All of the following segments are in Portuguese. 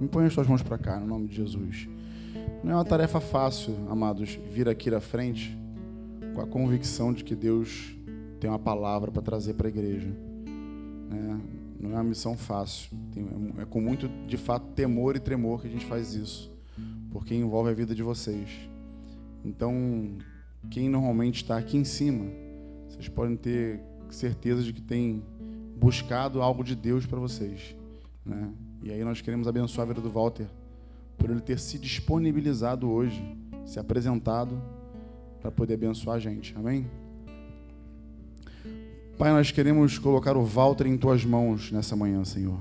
Me põe as tuas mãos para cá, no nome de Jesus. Não é uma tarefa fácil, amados, vir aqui à frente com a convicção de que Deus tem uma palavra para trazer para a igreja. Né? Não é uma missão fácil. É com muito, de fato, temor e tremor que a gente faz isso, porque envolve a vida de vocês. Então, quem normalmente está aqui em cima, vocês podem ter certeza de que tem buscado algo de Deus para vocês. Né? E aí nós queremos abençoar a vida do Walter por ele ter se disponibilizado hoje, se apresentado para poder abençoar a gente. Amém? Pai, nós queremos colocar o Walter em tuas mãos nessa manhã, Senhor.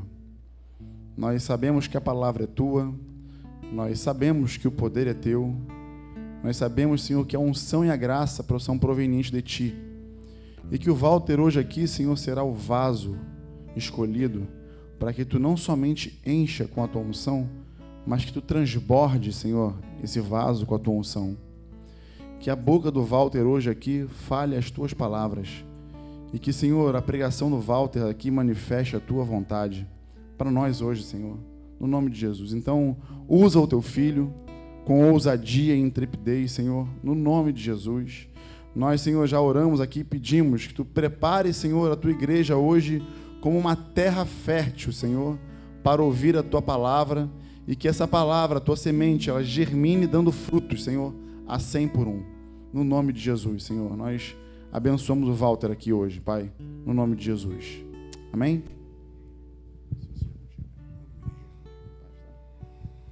Nós sabemos que a palavra é tua, nós sabemos que o poder é teu, nós sabemos, Senhor, que a unção e a graça são provenientes de ti. E que o Walter hoje aqui, Senhor, será o vaso escolhido para que tu não somente encha com a tua unção, mas que tu transborde, Senhor, esse vaso com a tua unção. Que a boca do Walter hoje aqui fale as tuas palavras. E que, Senhor, a pregação do Walter aqui manifeste a tua vontade para nós hoje, Senhor, no nome de Jesus. Então, usa o teu filho com ousadia e intrepidez, Senhor, no nome de Jesus. Nós, Senhor, já oramos aqui e pedimos que tu prepare, Senhor, a tua igreja hoje como uma terra fértil, Senhor, para ouvir a tua palavra e que essa palavra, a tua semente, ela germine dando frutos, Senhor, a cem por um. No nome de Jesus, Senhor, nós abençoamos o Walter aqui hoje, Pai, no nome de Jesus. Amém?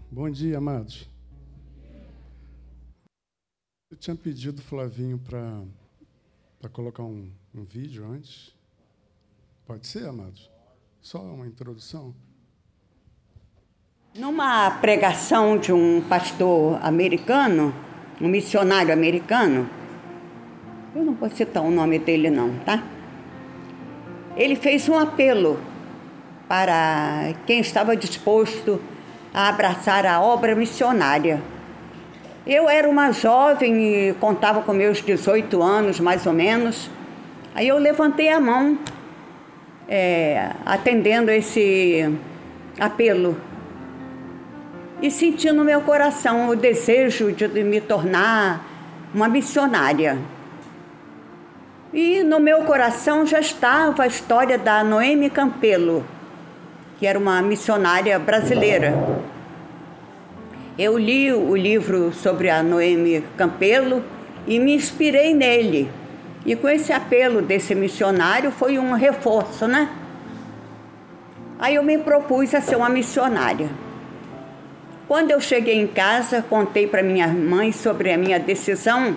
Bom dia, amados. Eu tinha pedido Flavinho para colocar um, um vídeo antes. Pode ser, amados? Só uma introdução. Numa pregação de um pastor americano, um missionário americano, eu não vou citar o nome dele não, tá? Ele fez um apelo para quem estava disposto a abraçar a obra missionária. Eu era uma jovem e contava com meus 18 anos, mais ou menos. Aí eu levantei a mão, é, atendendo esse apelo e senti no meu coração o desejo de me tornar uma missionária. E no meu coração já estava a história da Noemi Campelo, que era uma missionária brasileira. Eu li o livro sobre a Noemi Campelo e me inspirei nele. E com esse apelo desse missionário foi um reforço, né? Aí eu me propus a ser uma missionária. Quando eu cheguei em casa, contei para minha mãe sobre a minha decisão.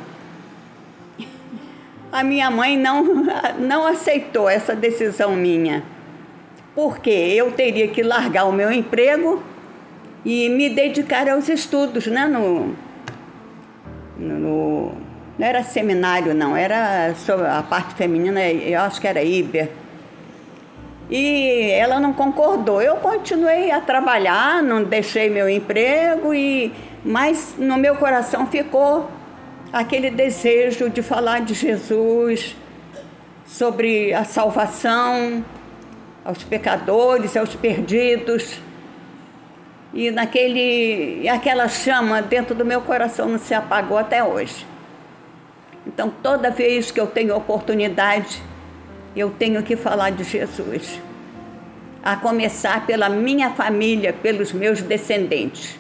A minha mãe não, não aceitou essa decisão minha, porque eu teria que largar o meu emprego e me dedicar aos estudos, né? No, no, não era seminário, não, era sobre a parte feminina, eu acho que era Iber e ela não concordou. Eu continuei a trabalhar, não deixei meu emprego e mas no meu coração ficou aquele desejo de falar de Jesus, sobre a salvação aos pecadores, aos perdidos. E naquele aquela chama dentro do meu coração não se apagou até hoje. Então, toda vez que eu tenho oportunidade, eu tenho que falar de Jesus. A começar pela minha família, pelos meus descendentes.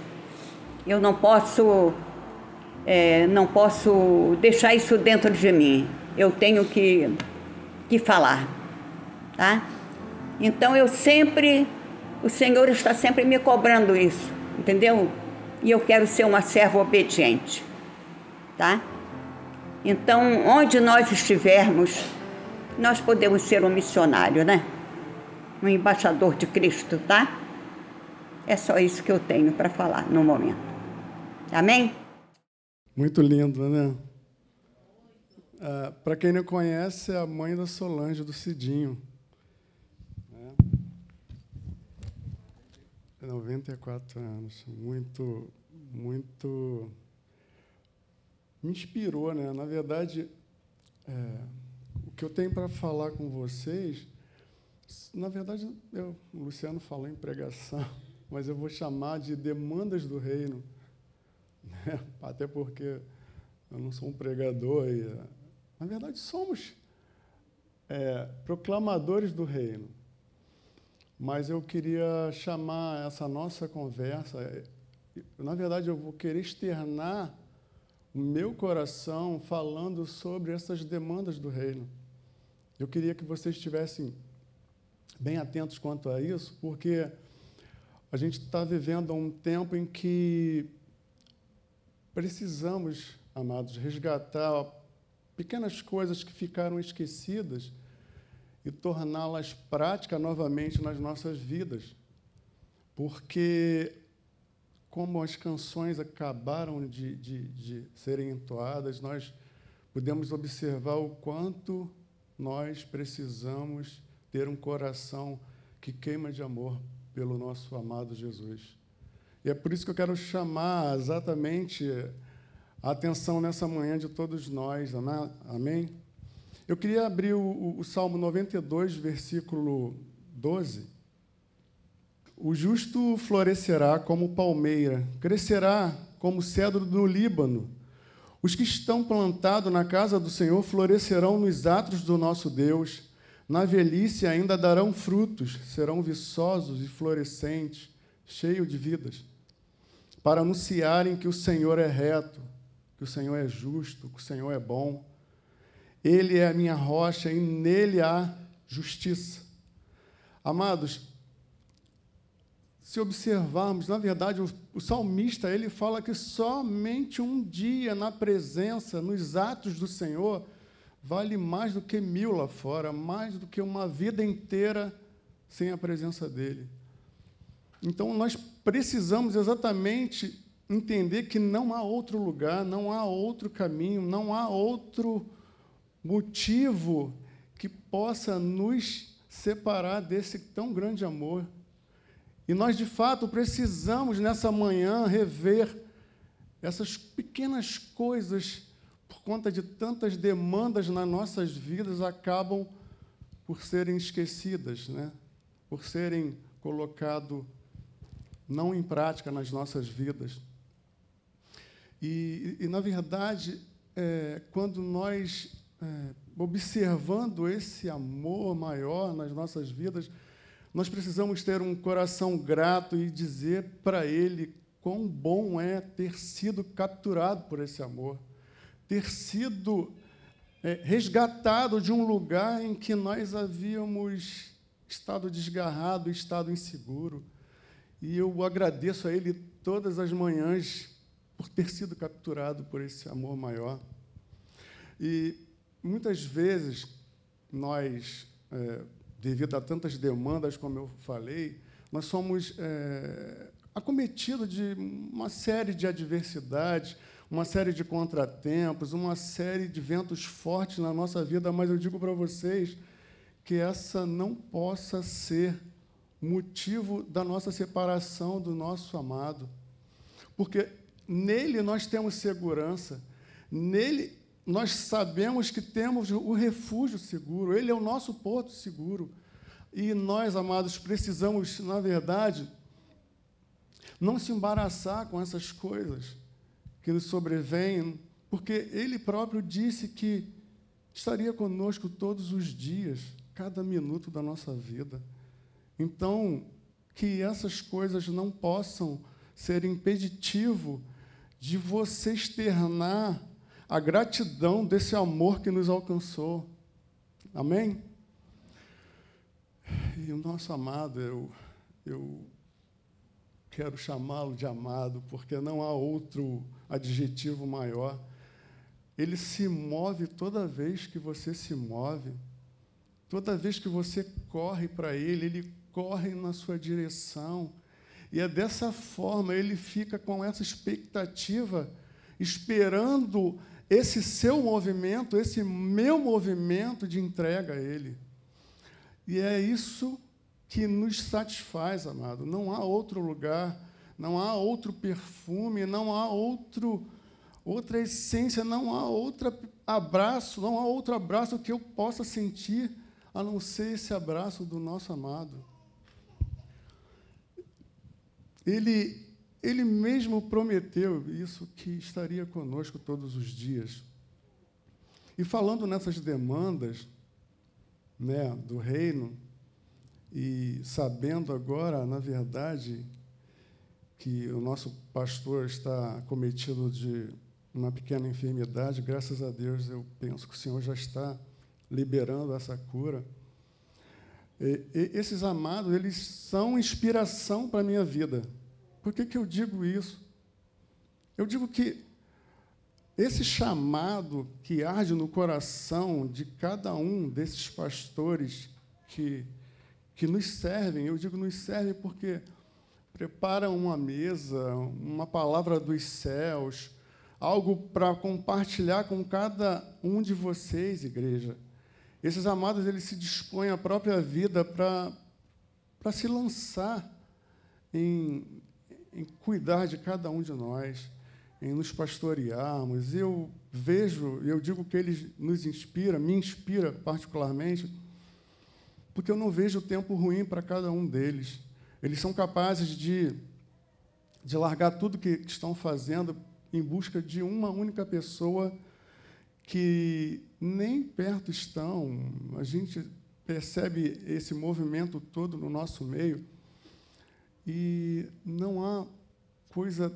Eu não posso, é, não posso deixar isso dentro de mim. Eu tenho que, que falar, tá? Então eu sempre, o Senhor está sempre me cobrando isso, entendeu? E eu quero ser uma serva obediente, tá? Então, onde nós estivermos, nós podemos ser um missionário, né? Um embaixador de Cristo, tá? É só isso que eu tenho para falar no momento. Amém? Muito lindo, né? Ah, para quem não conhece, é a mãe da Solange, do Cidinho. Né? 94 anos. Muito, muito. Me inspirou, né? Na verdade. É que eu tenho para falar com vocês, na verdade, eu, o Luciano falou em pregação, mas eu vou chamar de demandas do reino. Né? Até porque eu não sou um pregador. E, na verdade, somos é, proclamadores do reino. Mas eu queria chamar essa nossa conversa. Na verdade, eu vou querer externar o meu coração falando sobre essas demandas do reino. Eu queria que vocês estivessem bem atentos quanto a isso, porque a gente está vivendo um tempo em que precisamos, amados, resgatar pequenas coisas que ficaram esquecidas e torná-las práticas novamente nas nossas vidas. Porque, como as canções acabaram de, de, de serem entoadas, nós podemos observar o quanto nós precisamos ter um coração que queima de amor pelo nosso amado Jesus. E é por isso que eu quero chamar exatamente a atenção nessa manhã de todos nós, amém? Eu queria abrir o, o Salmo 92, versículo 12. O justo florescerá como palmeira, crescerá como cedro do Líbano. Os que estão plantados na casa do Senhor florescerão nos atos do nosso Deus. Na velhice ainda darão frutos, serão viçosos e florescentes, cheios de vidas, para anunciarem que o Senhor é reto, que o Senhor é justo, que o Senhor é bom ele é a minha rocha e nele há justiça. Amados, se observarmos, na verdade, o, o, salmista ele fala que somente um dia na presença, nos atos do Senhor, vale mais do que mil lá fora, mais do que uma vida inteira sem a presença dele. Então, nós precisamos exatamente entender que não há outro lugar, não há outro caminho, não há outro motivo que possa nos separar desse tão grande amor. E nós, de fato, precisamos nessa manhã rever essas pequenas coisas, por conta de tantas demandas nas nossas vidas, acabam por serem esquecidas, né? por serem colocado não em prática nas nossas vidas. E, e na verdade, é, quando nós é, observando esse amor maior nas nossas vidas, nós precisamos ter um coração grato e dizer para Ele quão bom é ter sido capturado por esse amor, ter sido é, resgatado de um lugar em que nós havíamos estado desgarrado, estado inseguro. E eu agradeço a Ele todas as manhãs por ter sido capturado por esse amor maior. E muitas vezes nós, é, devido a tantas demandas, como eu falei, nós somos é, acometidos de uma série de adversidades, uma série de contratempos, uma série de ventos fortes na nossa vida, mas eu digo para vocês que essa não possa ser motivo da nossa separação do nosso amado. Porque nele nós temos segurança, nele nós sabemos que temos o refúgio seguro, ele é o nosso porto seguro. E nós, amados, precisamos, na verdade, não se embaraçar com essas coisas que nos sobrevêm, porque ele próprio disse que estaria conosco todos os dias, cada minuto da nossa vida. Então, que essas coisas não possam ser impeditivo de você externar a gratidão desse amor que nos alcançou. Amém? E o nosso amado, eu, eu quero chamá-lo de amado, porque não há outro adjetivo maior. Ele se move toda vez que você se move, toda vez que você corre para Ele, Ele corre na sua direção. E é dessa forma, ele fica com essa expectativa, esperando esse seu movimento, esse meu movimento de entrega a Ele. E é isso que nos satisfaz, amado. Não há outro lugar, não há outro perfume, não há outro outra essência, não há outro abraço, não há outro abraço que eu possa sentir a não ser esse abraço do nosso amado. ele, ele mesmo prometeu isso que estaria conosco todos os dias. E falando nessas demandas né, do reino, e sabendo agora, na verdade, que o nosso pastor está cometido de uma pequena enfermidade, graças a Deus eu penso que o Senhor já está liberando essa cura. E, e, esses amados, eles são inspiração para a minha vida. Por que, que eu digo isso? Eu digo que esse chamado que arde no coração de cada um desses pastores que, que nos servem, eu digo nos servem porque preparam uma mesa, uma palavra dos céus, algo para compartilhar com cada um de vocês, igreja. Esses amados, eles se dispõem a própria vida para se lançar em, em cuidar de cada um de nós, em nos pastorearmos. Eu vejo, eu digo que eles nos inspira, me inspira particularmente, porque eu não vejo tempo ruim para cada um deles. Eles são capazes de, de largar tudo que estão fazendo em busca de uma única pessoa que nem perto estão. A gente percebe esse movimento todo no nosso meio e não há coisa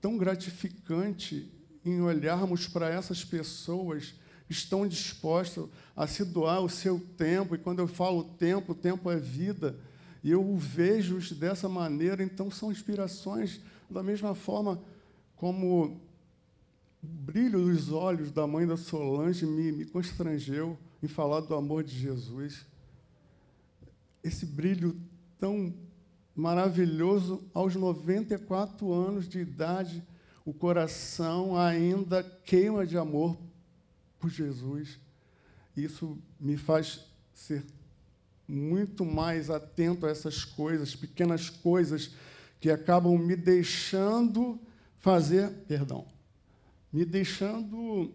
tão gratificante em olharmos para essas pessoas que estão dispostas a se doar o seu tempo, e quando eu falo tempo, o tempo é vida. E eu vejo-os dessa maneira, então são inspirações da mesma forma como o brilho dos olhos da mãe da Solange me, me constrangeu em falar do amor de Jesus. Esse brilho tão maravilhoso, aos 94 anos de idade, o coração ainda queima de amor por Jesus. Isso me faz ser muito mais atento a essas coisas, pequenas coisas que acabam me deixando fazer, perdão, me deixando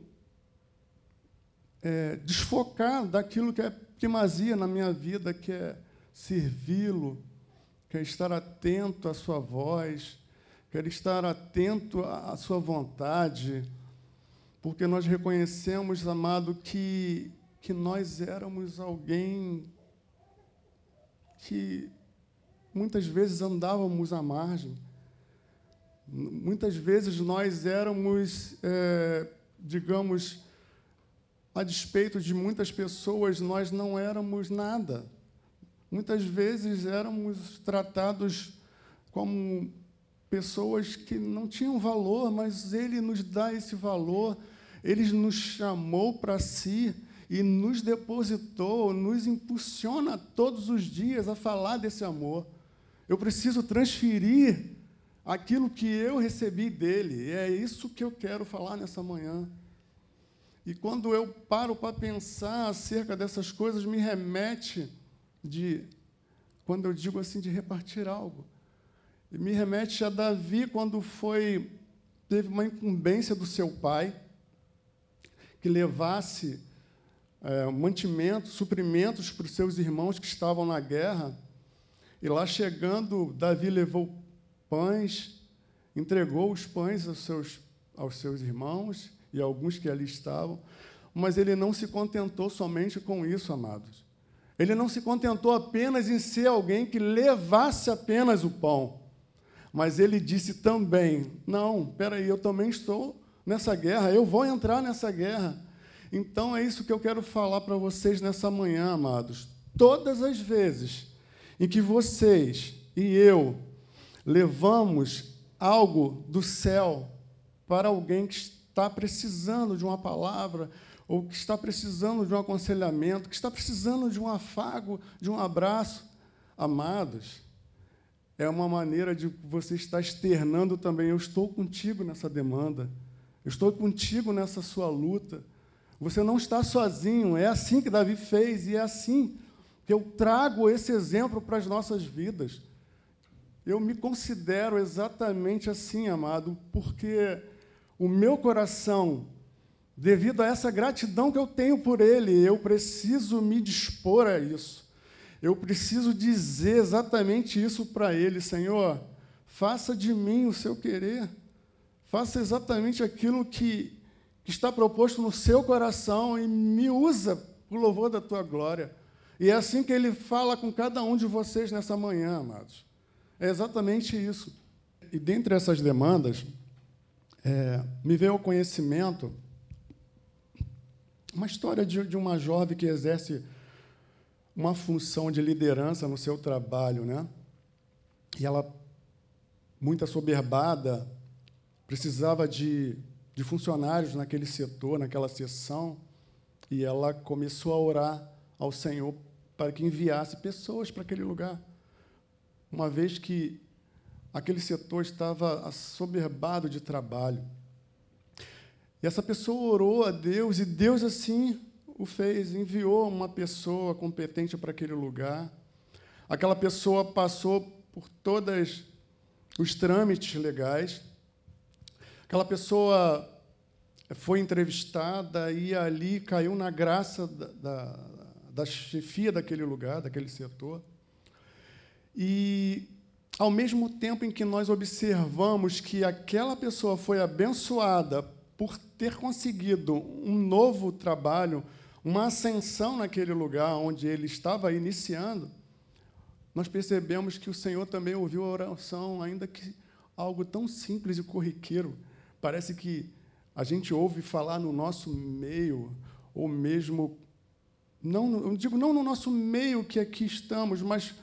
é, desfocar daquilo que é primazia na minha vida, que é servi-lo, que é estar atento à sua voz, quer estar atento à sua vontade, porque nós reconhecemos, amado, que, que nós éramos alguém que muitas vezes andávamos à margem. Muitas vezes nós éramos, é, digamos, a despeito de muitas pessoas, nós não éramos nada. Muitas vezes éramos tratados como pessoas que não tinham valor, mas Ele nos dá esse valor, Ele nos chamou para si e nos depositou, nos impulsiona todos os dias a falar desse amor. Eu preciso transferir aquilo que eu recebi dele, e é isso que eu quero falar nessa manhã. E quando eu paro para pensar acerca dessas coisas, me remete de, quando eu digo assim, de repartir algo. E me remete a Davi quando foi, teve uma incumbência do seu pai, que levasse é, mantimentos, suprimentos para os seus irmãos que estavam na guerra. E lá chegando, Davi levou pães, entregou os pães aos seus, aos seus irmãos e alguns que ali estavam, mas ele não se contentou somente com isso, amados. Ele não se contentou apenas em ser alguém que levasse apenas o pão, mas ele disse também: Não, peraí, eu também estou nessa guerra, eu vou entrar nessa guerra. Então é isso que eu quero falar para vocês nessa manhã, amados. Todas as vezes em que vocês e eu levamos algo do céu para alguém que está precisando de uma palavra, ou que está precisando de um aconselhamento, que está precisando de um afago, de um abraço, amados, é uma maneira de você estar externando também: eu estou contigo nessa demanda, eu estou contigo nessa sua luta. Você não está sozinho. É assim que Davi fez e é assim que eu trago esse exemplo para as nossas vidas. Eu me considero exatamente assim, amado, porque o meu coração, devido a essa gratidão que eu tenho por Ele, eu preciso me dispor a isso. Eu preciso dizer exatamente isso para Ele, Senhor. faça de mim o seu querer. Faça exatamente aquilo que, que está proposto no seu coração e me usa para o louvor da tua glória. E é assim que ele fala com cada um de vocês nessa manhã, amados. É exatamente isso. E dentre essas demandas, é, me veio ao conhecimento uma história de, de uma jovem que exerce uma função de liderança no seu trabalho, né? E ela, muito assoberbada, precisava de, de funcionários naquele setor, naquela sessão, e ela começou a orar ao Senhor para que enviasse pessoas para aquele lugar. Uma vez que aquele setor estava assoberbado de trabalho. E essa pessoa orou a Deus, e Deus assim o fez, enviou uma pessoa competente para aquele lugar. Aquela pessoa passou por todos os trâmites legais, Aquela pessoa foi entrevistada e ali caiu na graça da, da, da chefia daquele lugar, daquele setor. E, ao mesmo tempo em que nós observamos que aquela pessoa foi abençoada por ter conseguido um novo trabalho, uma ascensão naquele lugar onde ele estava iniciando, nós percebemos que o Senhor também ouviu a oração, ainda que algo tão simples e corriqueiro. Parece que a gente ouve falar no nosso meio, ou mesmo, não, eu digo não no nosso meio que aqui estamos, mas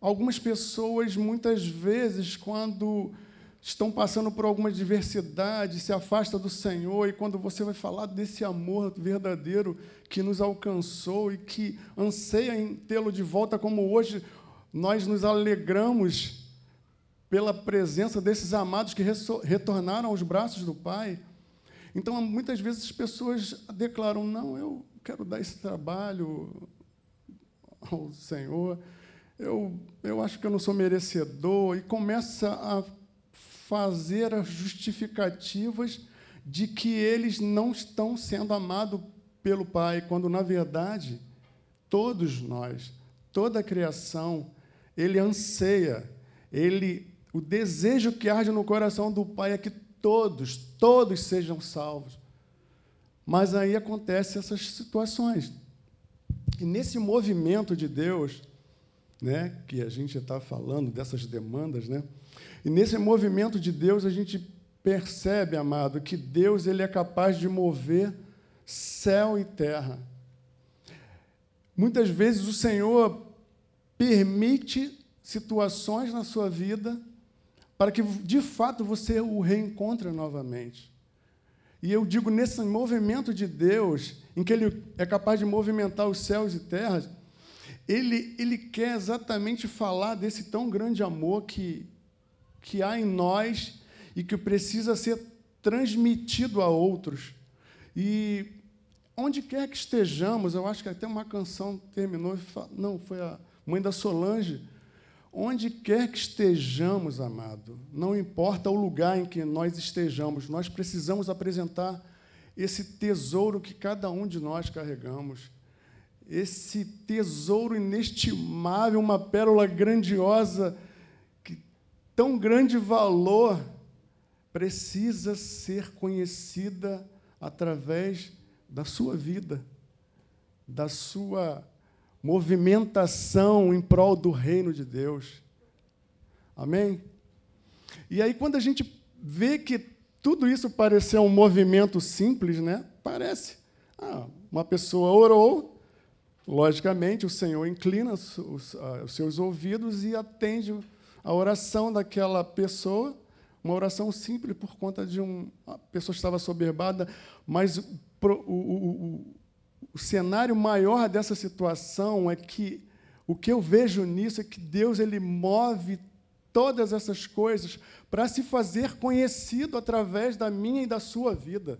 algumas pessoas, muitas vezes, quando estão passando por alguma diversidade, se afasta do Senhor, e quando você vai falar desse amor verdadeiro que nos alcançou e que anseia em tê-lo de volta, como hoje nós nos alegramos pela presença desses amados que retornaram aos braços do Pai. Então, muitas vezes as pessoas declaram: não, eu quero dar esse trabalho ao Senhor, eu, eu acho que eu não sou merecedor, e começa a fazer as justificativas de que eles não estão sendo amados pelo Pai, quando, na verdade, todos nós, toda a criação, ele anseia, ele o desejo que arde no coração do Pai é que todos, todos sejam salvos. Mas aí acontecem essas situações. E nesse movimento de Deus, né, que a gente está falando dessas demandas, né? E nesse movimento de Deus a gente percebe, amado, que Deus ele é capaz de mover céu e terra. Muitas vezes o Senhor permite situações na sua vida para que de fato você o reencontre novamente. E eu digo nesse movimento de Deus, em que Ele é capaz de movimentar os céus e terras, Ele, ele quer exatamente falar desse tão grande amor que, que há em nós e que precisa ser transmitido a outros. E onde quer que estejamos, eu acho que até uma canção terminou, não, foi a mãe da Solange, Onde quer que estejamos, amado, não importa o lugar em que nós estejamos, nós precisamos apresentar esse tesouro que cada um de nós carregamos. Esse tesouro inestimável, uma pérola grandiosa, tão grande valor, precisa ser conhecida através da sua vida, da sua movimentação em prol do reino de Deus. Amém? E aí, quando a gente vê que tudo isso pareceu um movimento simples, né? Parece. Ah, uma pessoa orou, logicamente, o Senhor inclina os, ah, os seus ouvidos e atende a oração daquela pessoa, uma oração simples por conta de um, uma pessoa estava soberbada, mas o, o, o cenário maior dessa situação é que o que eu vejo nisso é que Deus ele move todas essas coisas para se fazer conhecido através da minha e da sua vida.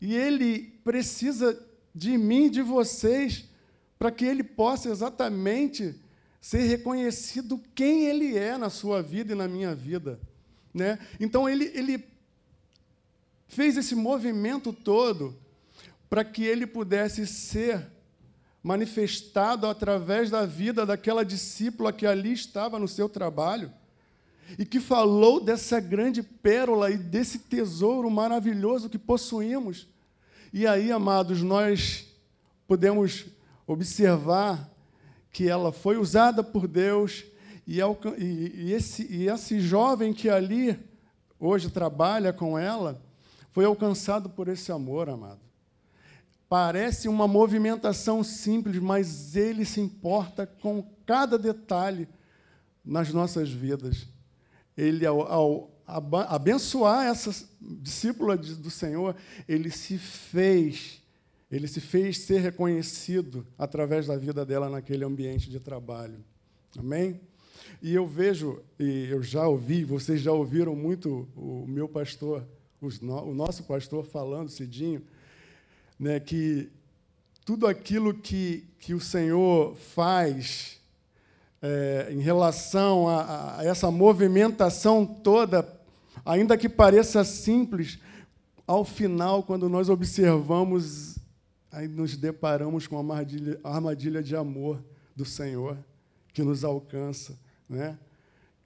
E ele precisa de mim de vocês para que ele possa exatamente ser reconhecido quem ele é na sua vida e na minha vida. Né? Então, ele, ele fez esse movimento todo para que ele pudesse ser manifestado através da vida daquela discípula que ali estava no seu trabalho. e que falou dessa grande pérola e desse tesouro maravilhoso que possuímos. E aí, amados, nós podemos observar que ela foi usada por Deus e, e, esse, e esse jovem que ali hoje trabalha com ela foi alcançado por esse amor, amado. Parece uma movimentação simples, mas ele se importa com cada detalhe nas nossas vidas. Ele, ao, ao abençoar essa discípula do Senhor, ele se fez, ele se fez ser reconhecido através da vida dela naquele ambiente de trabalho. Amém? E eu vejo, e eu já ouvi, vocês já ouviram muito o meu pastor, o nosso pastor falando, Cidinho, né, que tudo aquilo que, que o Senhor faz é, em relação a, a, essa movimentação toda, ainda que pareça simples, ao final, quando nós observamos, aí nos deparamos com a armadilha, a armadilha de amor do Senhor que nos alcança, né?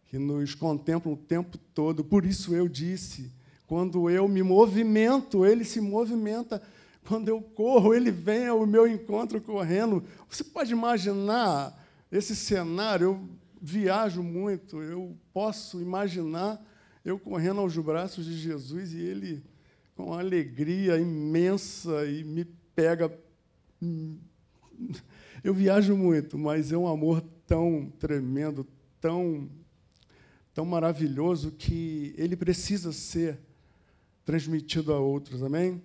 que nos contempla o tempo todo. Por isso eu disse quando eu me movimento, ele se movimenta. Quando eu corro, ele vem ao meu encontro correndo. Você pode imaginar esse cenário? Eu viajo muito, eu posso imaginar eu correndo aos braços de Jesus e ele com alegria imensa e me pega. Eu viajo muito, mas é um amor tão tremendo, tão, tão maravilhoso que ele precisa ser transmitido a outros, amém?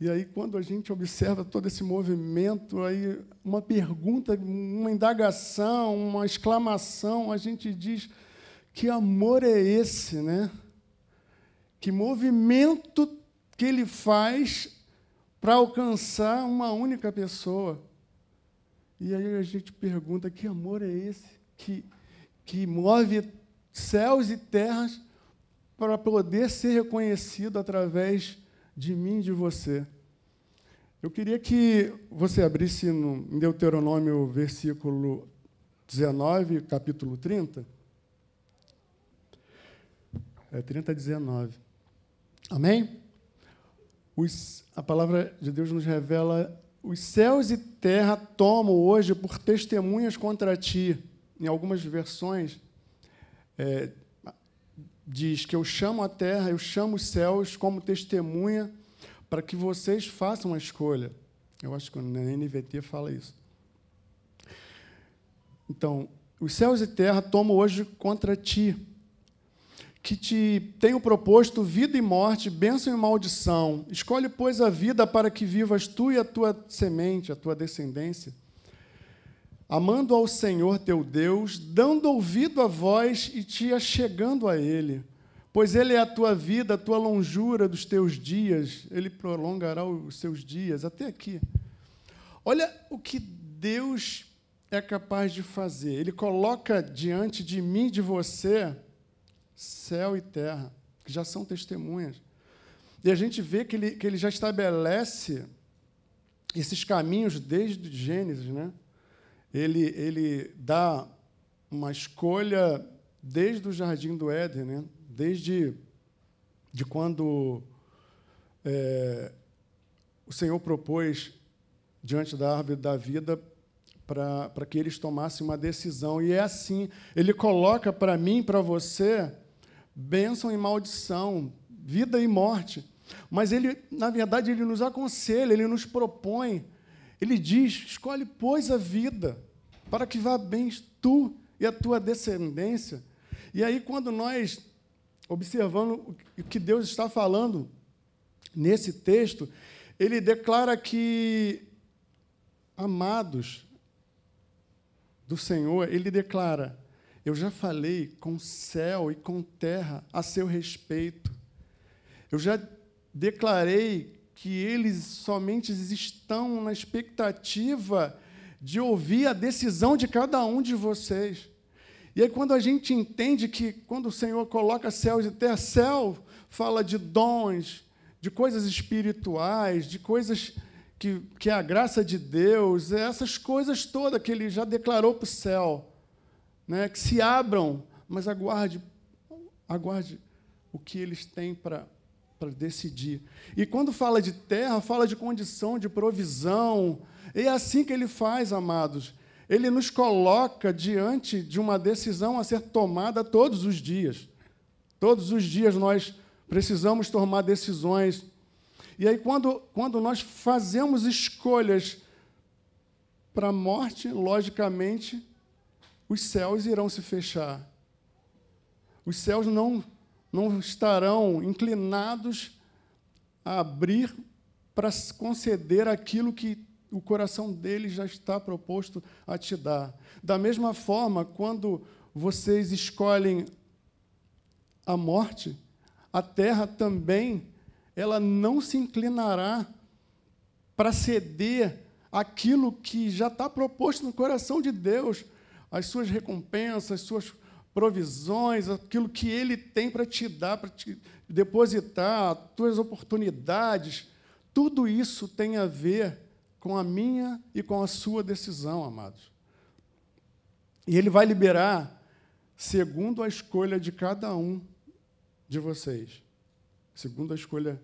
E aí, quando a gente observa todo esse movimento, aí uma pergunta, uma indagação, uma exclamação, a gente diz: que amor é esse, né? Que movimento que ele faz para alcançar uma única pessoa? E aí a gente pergunta: que amor é esse que, que move céus e terras para poder ser reconhecido através de mim e de você. Eu queria que você abrisse no, em Deuteronômio, versículo 19, capítulo 30. É 30 19. Amém? Os, a palavra de Deus nos revela: os céus e terra tomam hoje por testemunhas contra ti. Em algumas versões, é, diz que eu chamo a terra, eu chamo os céus como testemunha para que vocês façam a escolha. Eu acho que na NVT fala isso. Então, os céus e terra tomam hoje contra ti, que te tenho proposto vida e morte, bênção e maldição. Escolhe, pois, a vida para que vivas tu e a tua semente, a tua descendência amando ao Senhor teu Deus, dando ouvido à voz e te achegando a Ele. Pois Ele é a tua vida, a tua longura dos teus dias, Ele prolongará os seus dias até aqui. Olha o que Deus é capaz de fazer. Ele coloca diante de mim de você céu e terra, que já são testemunhas. E a gente vê que ele, que ele já estabelece esses caminhos desde Gênesis, né? ele, ele dá uma escolha desde o jardim do Éden, né? desde de quando é, o Senhor propôs diante da árvore da vida para que eles tomassem uma decisão. E é assim, ele coloca para mim, para você, bênção e maldição, vida e morte. Mas ele, na verdade, ele nos aconselha, ele nos propõe ele diz: escolhe, pois, a vida, para que vá bem tu e a tua descendência. E aí, quando nós observamos o que Deus está falando nesse texto, ele declara que, amados do Senhor, ele declara: Eu já falei com céu e com terra a seu respeito. Eu já declarei que eles somente estão na expectativa de ouvir a decisão de cada um de vocês. E aí, quando a gente entende que, quando o Senhor coloca céus e terra, céu fala de dons, de coisas espirituais, de coisas que, que é a graça de Deus, é essas coisas todas que Ele já declarou para o céu, né, que se abram mas aguarde, aguarde o que eles têm para para decidir. E quando fala de terra, fala de condição, de provisão. E é assim que ele faz, amados. Ele nos coloca diante de uma decisão a ser tomada todos os dias. Todos os dias nós precisamos tomar decisões. E aí, quando, quando nós fazemos escolhas para a morte, logicamente, os céus irão se fechar. Os céus não, não estarão inclinados a abrir para conceder aquilo que o coração deles já está proposto a te dar. Da mesma forma, quando vocês escolhem a morte, a terra também ela não se inclinará para ceder aquilo que já está proposto no coração de Deus, as suas recompensas, as suas provisões, aquilo que Ele tem para te dar, para te depositar, as tuas oportunidades, tudo isso tem a ver com a minha e com a sua decisão, amados. E Ele vai liberar segundo a escolha de cada um de vocês, segundo a escolha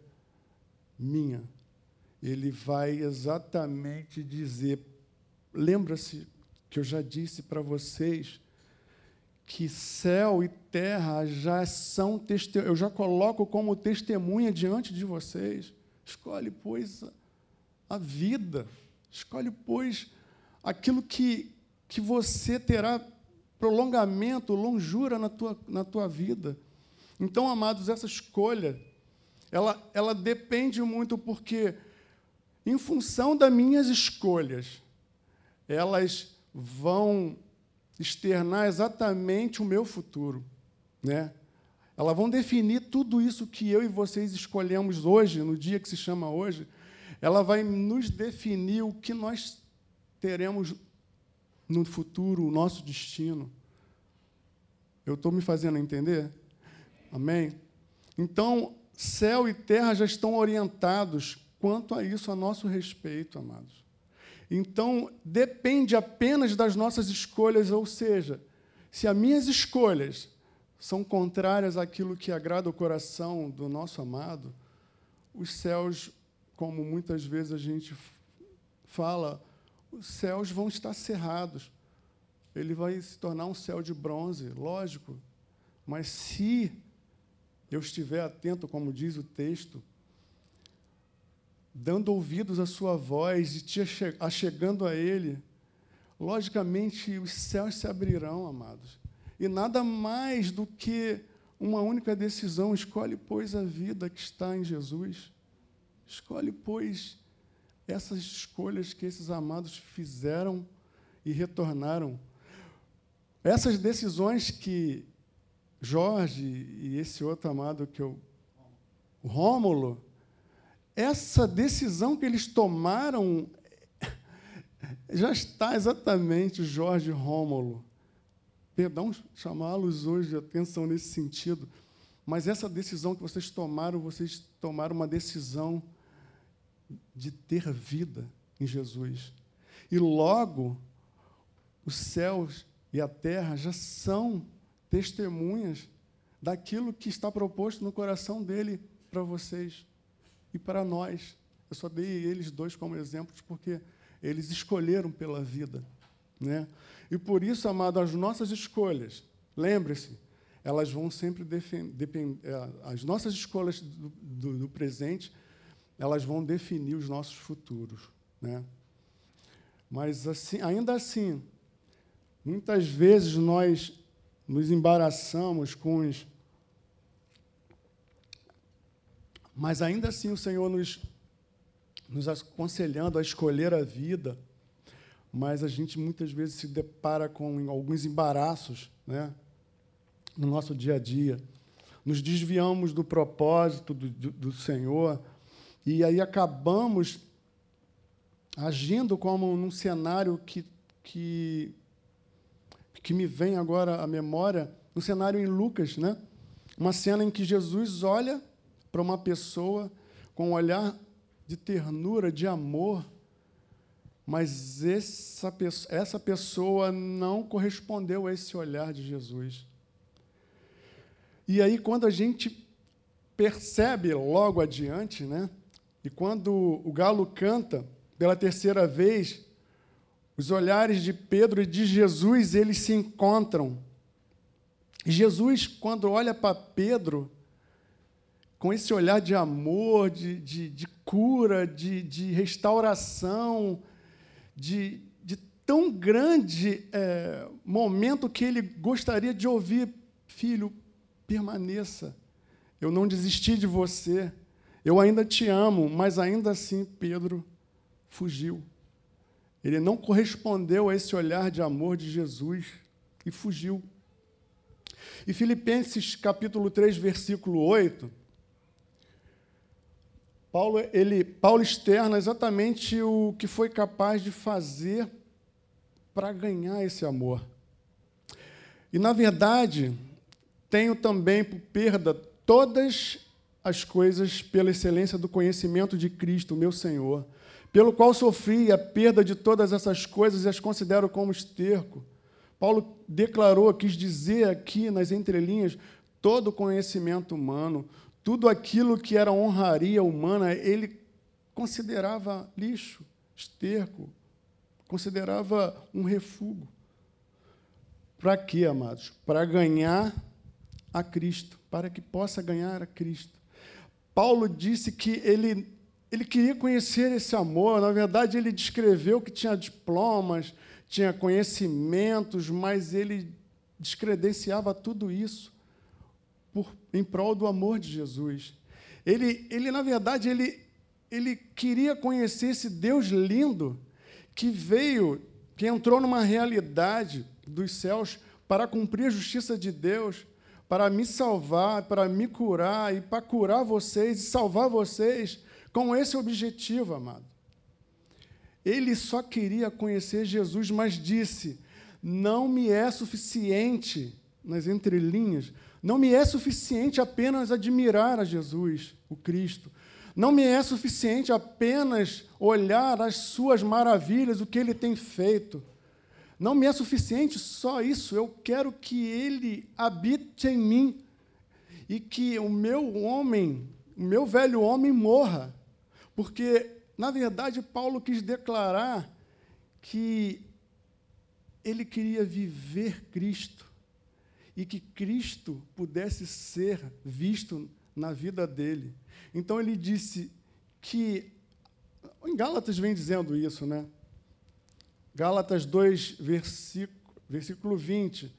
minha. Ele vai exatamente dizer: lembra-se que eu já disse para vocês que céu e terra já são eu já coloco como testemunha diante de vocês. Escolhe, pois, a vida. Escolhe, pois, aquilo que, que você terá prolongamento, longura na tua, na tua vida. Então, amados, essa escolha, ela, ela depende muito porque, em função das minhas escolhas, elas vão externar exatamente o meu futuro, né? Elas vão definir tudo isso que eu e vocês escolhemos hoje, no dia que se chama hoje. Ela vai nos definir o que nós teremos no futuro, o nosso destino. Eu estou me fazendo entender? Amém? Então, céu e terra já estão orientados quanto a isso, a nosso respeito, amados. Então, depende apenas das nossas escolhas, ou seja, se as minhas escolhas são contrárias àquilo que agrada o coração do nosso amado, os céus, como muitas vezes a gente fala, os céus vão estar cerrados. Ele vai se tornar um céu de bronze, lógico. Mas se eu estiver atento, como diz o texto, dando ouvidos à sua voz e te achegando a Ele, logicamente os céus se abrirão, amados. E nada mais do que uma única decisão: escolhe, pois, a vida que está em Jesus. Escolhe, pois, essas escolhas que esses amados fizeram e retornaram. Essas decisões que Jorge e esse outro amado que eu, Rômulo, essa decisão que eles tomaram já está exatamente Jorge Rômulo. Perdão chamá-los hoje de atenção nesse sentido, mas essa decisão que vocês tomaram, vocês tomaram uma decisão de ter vida em Jesus. E logo, os céus e a terra já são testemunhas daquilo que está proposto no coração dele para vocês e para nós. Eu só dei eles dois como exemplos porque eles escolheram pela vida. Né? E por isso, amado, as nossas escolhas, lembre-se, elas vão sempre depender. É, as nossas escolhas do, do, do, presente, elas vão definir os nossos futuros. Né? Mas, assim, ainda assim, muitas vezes nós nos embaraçamos com os Mas ainda assim o Senhor nos, nos aconselhando a escolher a vida, mas a gente muitas vezes se depara com alguns embaraços né, no nosso dia a dia. Nos desviamos do propósito do, do, do Senhor e aí acabamos agindo como num cenário que, que, que me vem agora à memória, um cenário em Lucas, né? uma cena em que Jesus olha para uma pessoa com um olhar de ternura, de amor, mas essa pessoa, essa pessoa não correspondeu a esse olhar de Jesus. E aí, quando a gente percebe logo adiante, né? E quando o galo canta pela terceira vez, os olhares de Pedro e de Jesus, eles se encontram. E Jesus, quando olha para Pedro, com esse olhar de amor, de, de, de cura, de, de restauração, de, de tão grande é, momento que ele gostaria de ouvir: Filho, permaneça, eu não desisti de você, eu ainda te amo, mas ainda assim Pedro fugiu. Ele não correspondeu a esse olhar de amor de Jesus e fugiu. E Filipenses capítulo 3, versículo 8, Paulo, ele, Paulo externa exatamente o que foi capaz de fazer para ganhar esse amor. E, na verdade, tenho também por perda todas as coisas pela excelência do conhecimento de Cristo, meu Senhor, pelo qual sofri a perda de todas essas coisas e as considero como esterco. Paulo declarou, quis dizer aqui nas entrelinhas, todo o conhecimento humano, tudo aquilo que era honraria humana, ele considerava lixo, esterco, considerava um refúgio. Para quê, amados? Para ganhar a Cristo, para que possa ganhar a Cristo. Paulo disse que ele ele queria conhecer esse amor. Na verdade, ele descreveu que tinha diplomas, tinha conhecimentos, mas ele descredenciava tudo isso por, em prol do amor de Jesus. Ele, ele na verdade, ele, ele queria conhecer esse Deus lindo que veio, que entrou numa realidade dos céus para cumprir a justiça de Deus, para me salvar, para me curar e para curar vocês e salvar vocês com esse objetivo, amado. Ele só queria conhecer Jesus, mas disse: não me é suficiente, nas entrelinhas, não me é suficiente apenas admirar a Jesus, o Cristo. Não me é suficiente apenas olhar as suas maravilhas, o que ele tem feito. Não me é suficiente só isso, eu quero que ele habite em mim e que o meu homem, o meu velho homem morra. Porque, na verdade, Paulo quis declarar que ele queria viver Cristo e que Cristo pudesse ser visto na vida dele. Então ele disse que em Gálatas vem dizendo isso, né? Gálatas 2, versículo, versículo 20.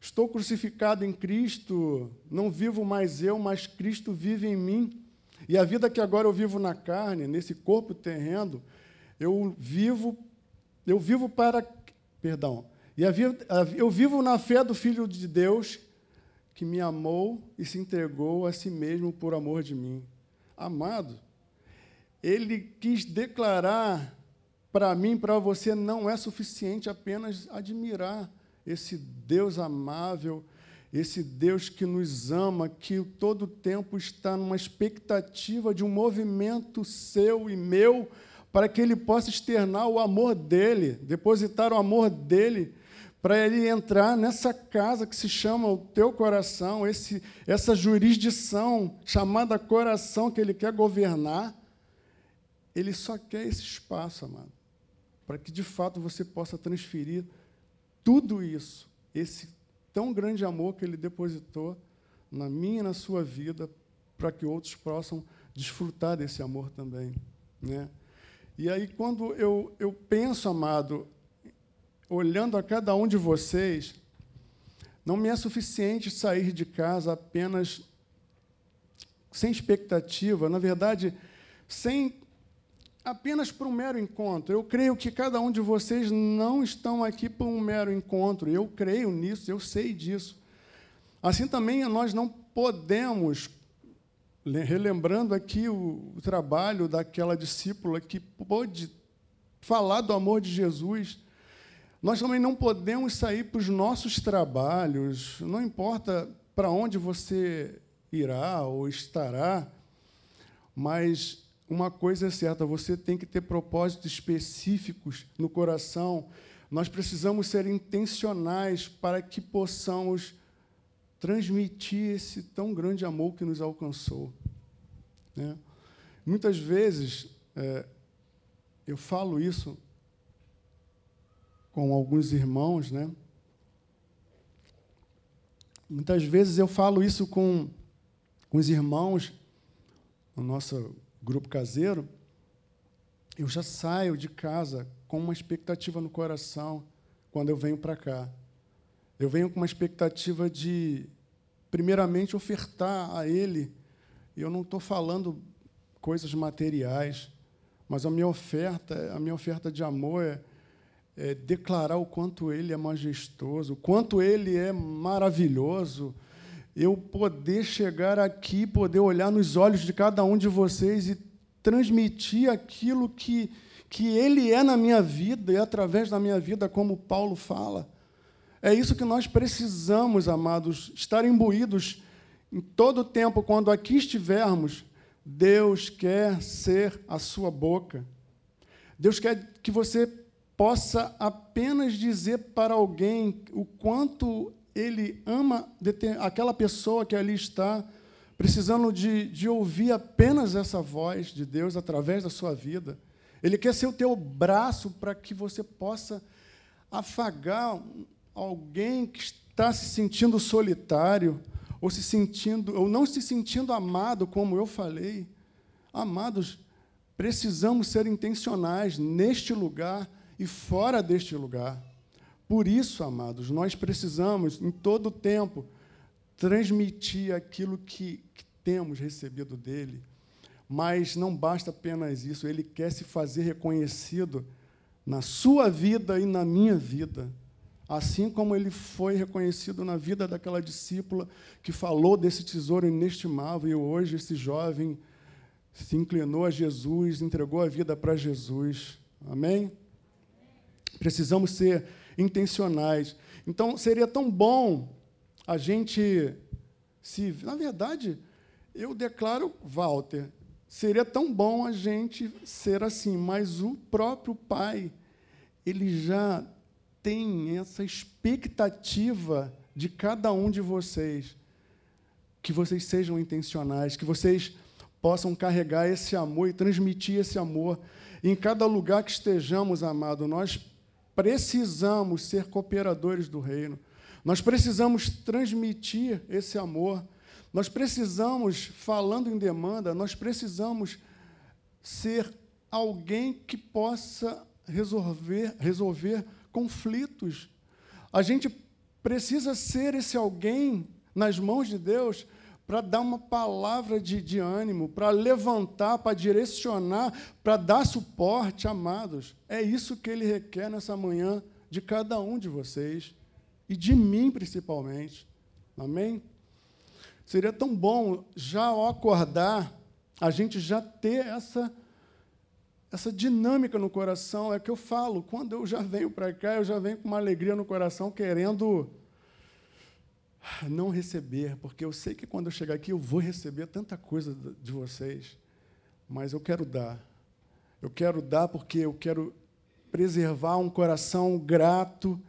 Estou crucificado em Cristo, não vivo mais eu, mas Cristo vive em mim. E a vida que agora eu vivo na carne, nesse corpo terreno, eu vivo, eu vivo para, perdão, e eu vivo na fé do Filho de Deus que me amou e se entregou a si mesmo por amor de mim. Amado, ele quis declarar para mim, para você, não é suficiente apenas admirar esse Deus amável, esse Deus que nos ama, que todo tempo está numa expectativa de um movimento seu e meu, para que ele possa externar o amor dele, depositar o amor dele, para ele entrar nessa casa que se chama o teu coração, esse, essa jurisdição chamada coração que ele quer governar. Ele só quer esse espaço, amado, para que de fato você possa transferir tudo isso, esse tão grande amor que Ele depositou na minha e na sua vida, para que outros possam desfrutar desse amor também. Né? E aí, quando eu, eu penso, amado, olhando a cada um de vocês, não me é suficiente sair de casa apenas sem expectativa, na verdade, sem apenas para um mero encontro. Eu creio que cada um de vocês não estão aqui para um mero encontro. Eu creio nisso, eu sei disso. Assim também nós não podemos, relembrando aqui o, o trabalho daquela discípula que pôde falar do amor de Jesus, nós também não podemos sair para os nossos trabalhos, não importa para onde você irá ou estará, mas uma coisa é certa, você tem que ter propósitos específicos no coração. Nós precisamos ser intencionais para que possamos transmitir esse tão grande amor que nos alcançou. Né? Muitas vezes é, eu falo isso com alguns irmãos, né? Muitas vezes eu falo isso com, com os irmãos no nosso grupo caseiro. Eu já saio de casa com uma expectativa no coração quando eu venho para cá. Eu venho com uma expectativa de, primeiramente, ofertar a Ele. Eu não estou falando coisas materiais, mas a minha oferta, a minha oferta de amor é, é declarar o quanto Ele é majestoso, o quanto Ele é maravilhoso. Eu poder chegar aqui, poder olhar nos olhos de cada um de vocês e transmitir aquilo que, que Ele é na minha vida e através da minha vida, como Paulo fala. É isso que nós precisamos, amados, estar imbuídos em todo o tempo, quando aqui estivermos. Deus quer ser a sua boca. Deus quer que você possa apenas dizer para alguém o quanto ele ama aquela pessoa que ali está, precisando de, de ouvir apenas essa voz de Deus através da sua vida. Ele quer ser o teu braço para que você possa afagar alguém que está se sentindo solitário, ou se sentindo, ou não se sentindo amado, como eu falei. Amados, precisamos ser intencionais neste lugar e fora deste lugar. Por isso, amados, nós precisamos, em todo o tempo, transmitir aquilo que, que temos recebido dele. Mas não basta apenas isso, ele quer se fazer reconhecido na sua vida e na minha vida assim como ele foi reconhecido na vida daquela discípula que falou desse tesouro inestimável, e hoje esse jovem se inclinou a Jesus, entregou a vida para Jesus. Amém? Precisamos ser intencionais. Então, seria tão bom a gente se. Na verdade, eu declaro, Walter, seria tão bom a gente ser assim, mas o próprio Pai, ele já tem essa expectativa de cada um de vocês, que vocês sejam intencionais, que vocês possam carregar esse amor e transmitir esse amor. Em cada lugar que estejamos, amado, nós precisamos ser cooperadores do reino. Nós precisamos transmitir esse amor. Nós precisamos, falando em demanda, nós precisamos ser alguém que possa resolver, resolver conflitos. A gente precisa ser esse alguém nas mãos de Deus para dar uma palavra de, de ânimo, para levantar, para direcionar, para dar suporte, amados. É isso que Ele requer nessa manhã de cada um de vocês e de mim principalmente. Amém? Seria tão bom já ao acordar a gente já ter essa essa dinâmica no coração é que eu falo. Quando eu já venho para cá, eu já venho com uma alegria no coração, querendo não receber, porque eu sei que quando eu chegar aqui eu vou receber tanta coisa de vocês, mas eu quero dar. Eu quero dar porque eu quero preservar um coração grato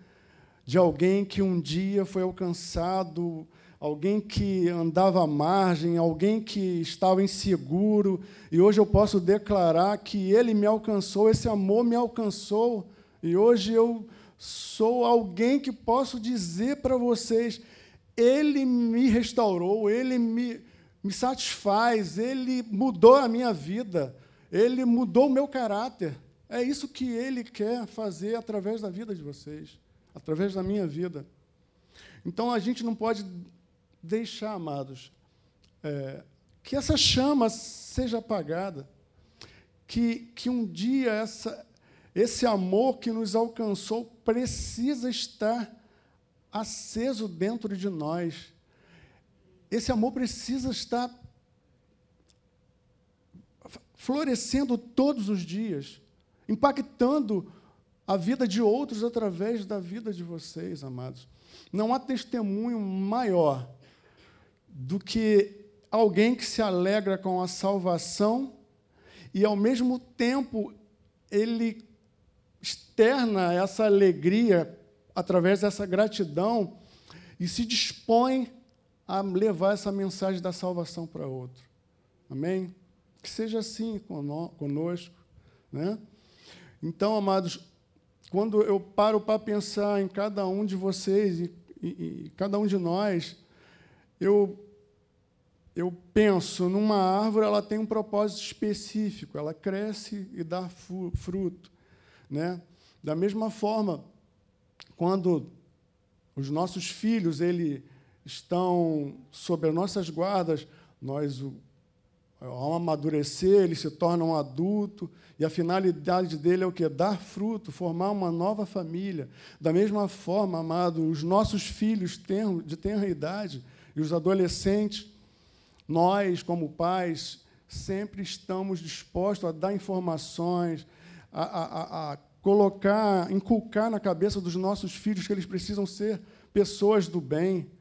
de alguém que um dia foi alcançado alguém que andava à margem, alguém que estava inseguro, e hoje eu posso declarar que ele me alcançou, esse amor me alcançou, e hoje eu sou alguém que posso dizer para vocês: ele me restaurou, ele me, me satisfaz, ele mudou a minha vida, ele mudou o meu caráter. É isso que ele quer fazer através da vida de vocês, através da minha vida. Então a gente não pode deixar, amados, é, que essa chama seja apagada, que, que um dia essa, esse amor que nos alcançou precisa estar aceso dentro de nós. Esse amor precisa estar florescendo todos os dias, impactando a vida de outros através da vida de vocês, amados. Não há testemunho maior do que alguém que se alegra com a salvação e, ao mesmo tempo, ele externa essa alegria através dessa gratidão e se dispõe a levar essa mensagem da salvação para outro. Amém? Que seja assim conosco. Né? Então, amados, quando eu paro para pensar em cada um de vocês e, e, e cada um de nós, eu eu penso numa árvore, ela tem um propósito específico, ela cresce e dá fruto, né? Da mesma forma, quando os nossos filhos ele estão sob as nossas guardas, nós ao amadurecer, ele se torna um adulto, e a finalidade dele é o que? Dar fruto, formar uma nova família. Da mesma forma, amado, os nossos filhos de tenra idade e os adolescentes, nós, como pais, sempre estamos dispostos a dar informações, a, a, a colocar, inculcar na cabeça dos nossos filhos que eles precisam ser pessoas do bem.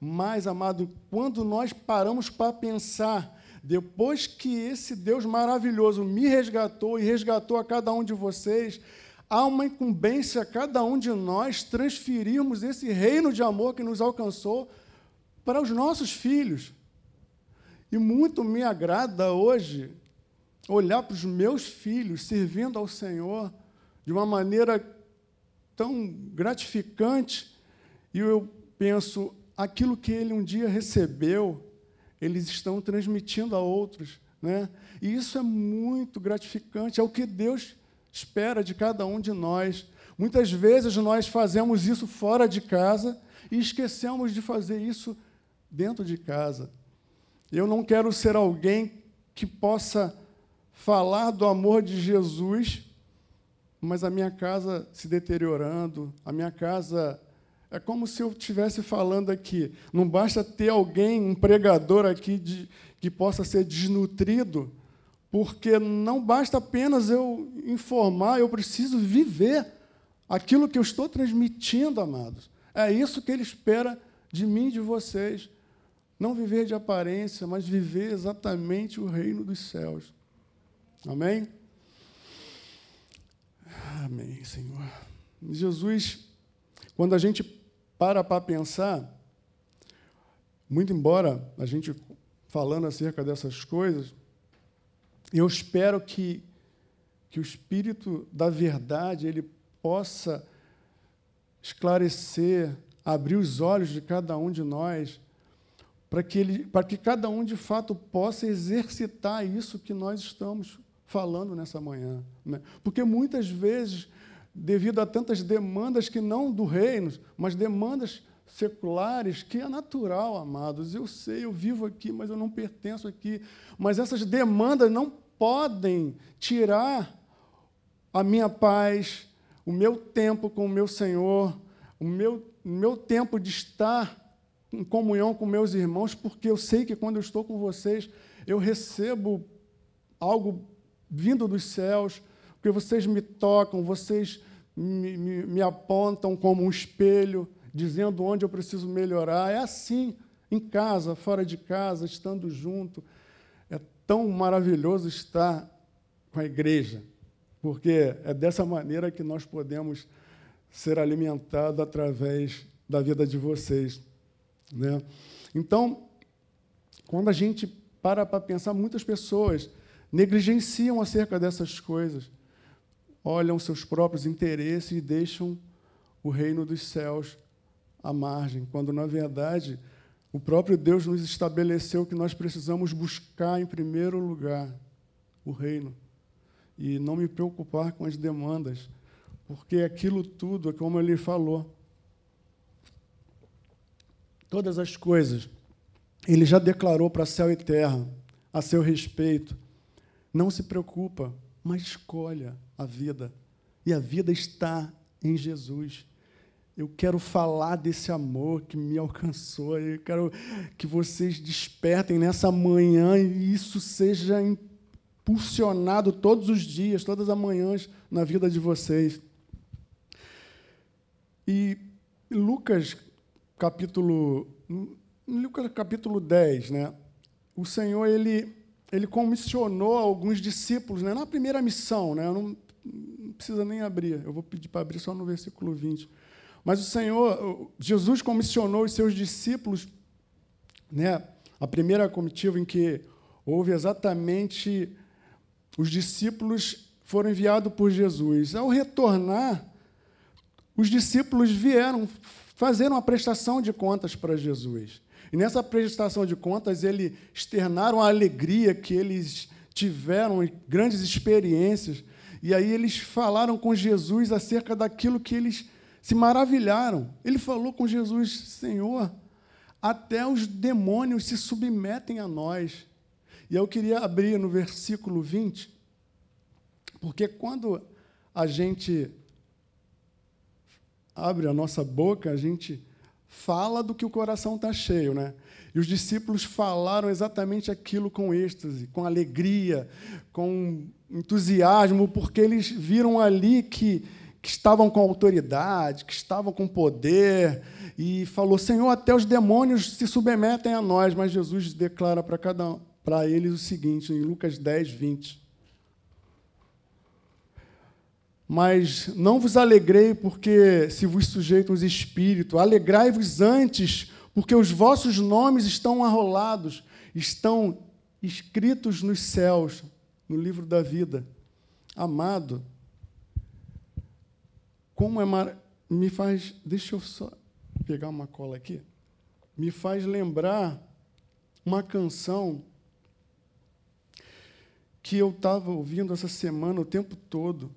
Mas, amado, quando nós paramos para pensar, depois que esse Deus maravilhoso me resgatou e resgatou a cada um de vocês, há uma incumbência a cada um de nós transferirmos esse reino de amor que nos alcançou para os nossos filhos. E muito me agrada hoje olhar para os meus filhos servindo ao Senhor de uma maneira tão gratificante, e eu penso, aquilo que ele um dia recebeu, eles estão transmitindo a outros. Né? E isso é muito gratificante, é o que Deus espera de cada um de nós. Muitas vezes nós fazemos isso fora de casa e esquecemos de fazer isso dentro de casa. Eu não quero ser alguém que possa falar do amor de Jesus, mas a minha casa se deteriorando, a minha casa é como se eu estivesse falando aqui. Não basta ter alguém, um pregador aqui, de, que possa ser desnutrido, porque não basta apenas eu informar, eu preciso viver aquilo que eu estou transmitindo, amados. É isso que ele espera de mim e de vocês. Não viver de aparência, mas viver exatamente o reino dos céus. Amém? Amém, Senhor. Jesus, quando a gente para para pensar, muito embora a gente falando acerca dessas coisas, eu espero que, que o Espírito da verdade ele possa esclarecer, abrir os olhos de cada um de nós, para que, ele, para que cada um de fato possa exercitar isso que nós estamos falando nessa manhã. Né? Porque muitas vezes devido a tantas demandas que não do reino, mas demandas seculares, que é natural, amados. Eu sei, eu vivo aqui, mas eu não pertenço aqui. Mas essas demandas não podem tirar a minha paz, o meu tempo com o meu Senhor, o meu, meu tempo de estar em comunhão com meus irmãos, porque eu sei que quando eu estou com vocês, eu recebo algo vindo dos céus, porque vocês me tocam, vocês me, me, me apontam como um espelho, dizendo onde eu preciso melhorar. É assim, em casa, fora de casa, estando junto. É tão maravilhoso estar com a igreja, porque é dessa maneira que nós podemos ser alimentados através da vida de vocês. Né? Então, quando a gente para para pensar, muitas pessoas negligenciam acerca dessas coisas, olham seus próprios interesses e deixam o reino dos céus à margem, quando, na verdade, o próprio Deus nos estabeleceu que nós precisamos buscar, em primeiro lugar, o reino e não me preocupar com as demandas, porque aquilo tudo é como ele falou. Todas as coisas, ele já declarou para céu e terra a seu respeito. Não se preocupa, mas escolha a vida. E a vida está em Jesus. Eu quero falar desse amor que me alcançou. Eu quero que vocês despertem nessa manhã e isso seja impulsionado todos os dias, todas as manhãs na vida de vocês. E Lucas capítulo Lucas capítulo 10, né? O Senhor ele ele comissionou alguns discípulos, né? Na primeira missão, né? Não, não precisa nem abrir. Eu vou pedir para abrir só no versículo 20. Mas o Senhor, Jesus comissionou os seus discípulos né, a primeira comitiva em que houve exatamente os discípulos foram enviados por Jesus. Ao retornar, os discípulos vieram fazer uma prestação de contas para Jesus. E nessa prestação de contas, eles externaram a alegria que eles tiveram, grandes experiências. E aí eles falaram com Jesus acerca daquilo que eles se maravilharam. Ele falou com Jesus: Senhor, até os demônios se submetem a nós. E eu queria abrir no versículo 20, porque quando a gente abre a nossa boca, a gente fala do que o coração está cheio, né? E os discípulos falaram exatamente aquilo com êxtase, com alegria, com entusiasmo, porque eles viram ali que, que estavam com autoridade, que estavam com poder, e falou: Senhor, até os demônios se submetem a nós, mas Jesus declara para cada para eles o seguinte, em Lucas 10, 20. Mas não vos alegrei porque se vos sujeitam os espíritos, alegrai-vos antes, porque os vossos nomes estão arrolados, estão escritos nos céus, no livro da vida. Amado, como é mar... me faz, deixa eu só pegar uma cola aqui, me faz lembrar uma canção que eu estava ouvindo essa semana o tempo todo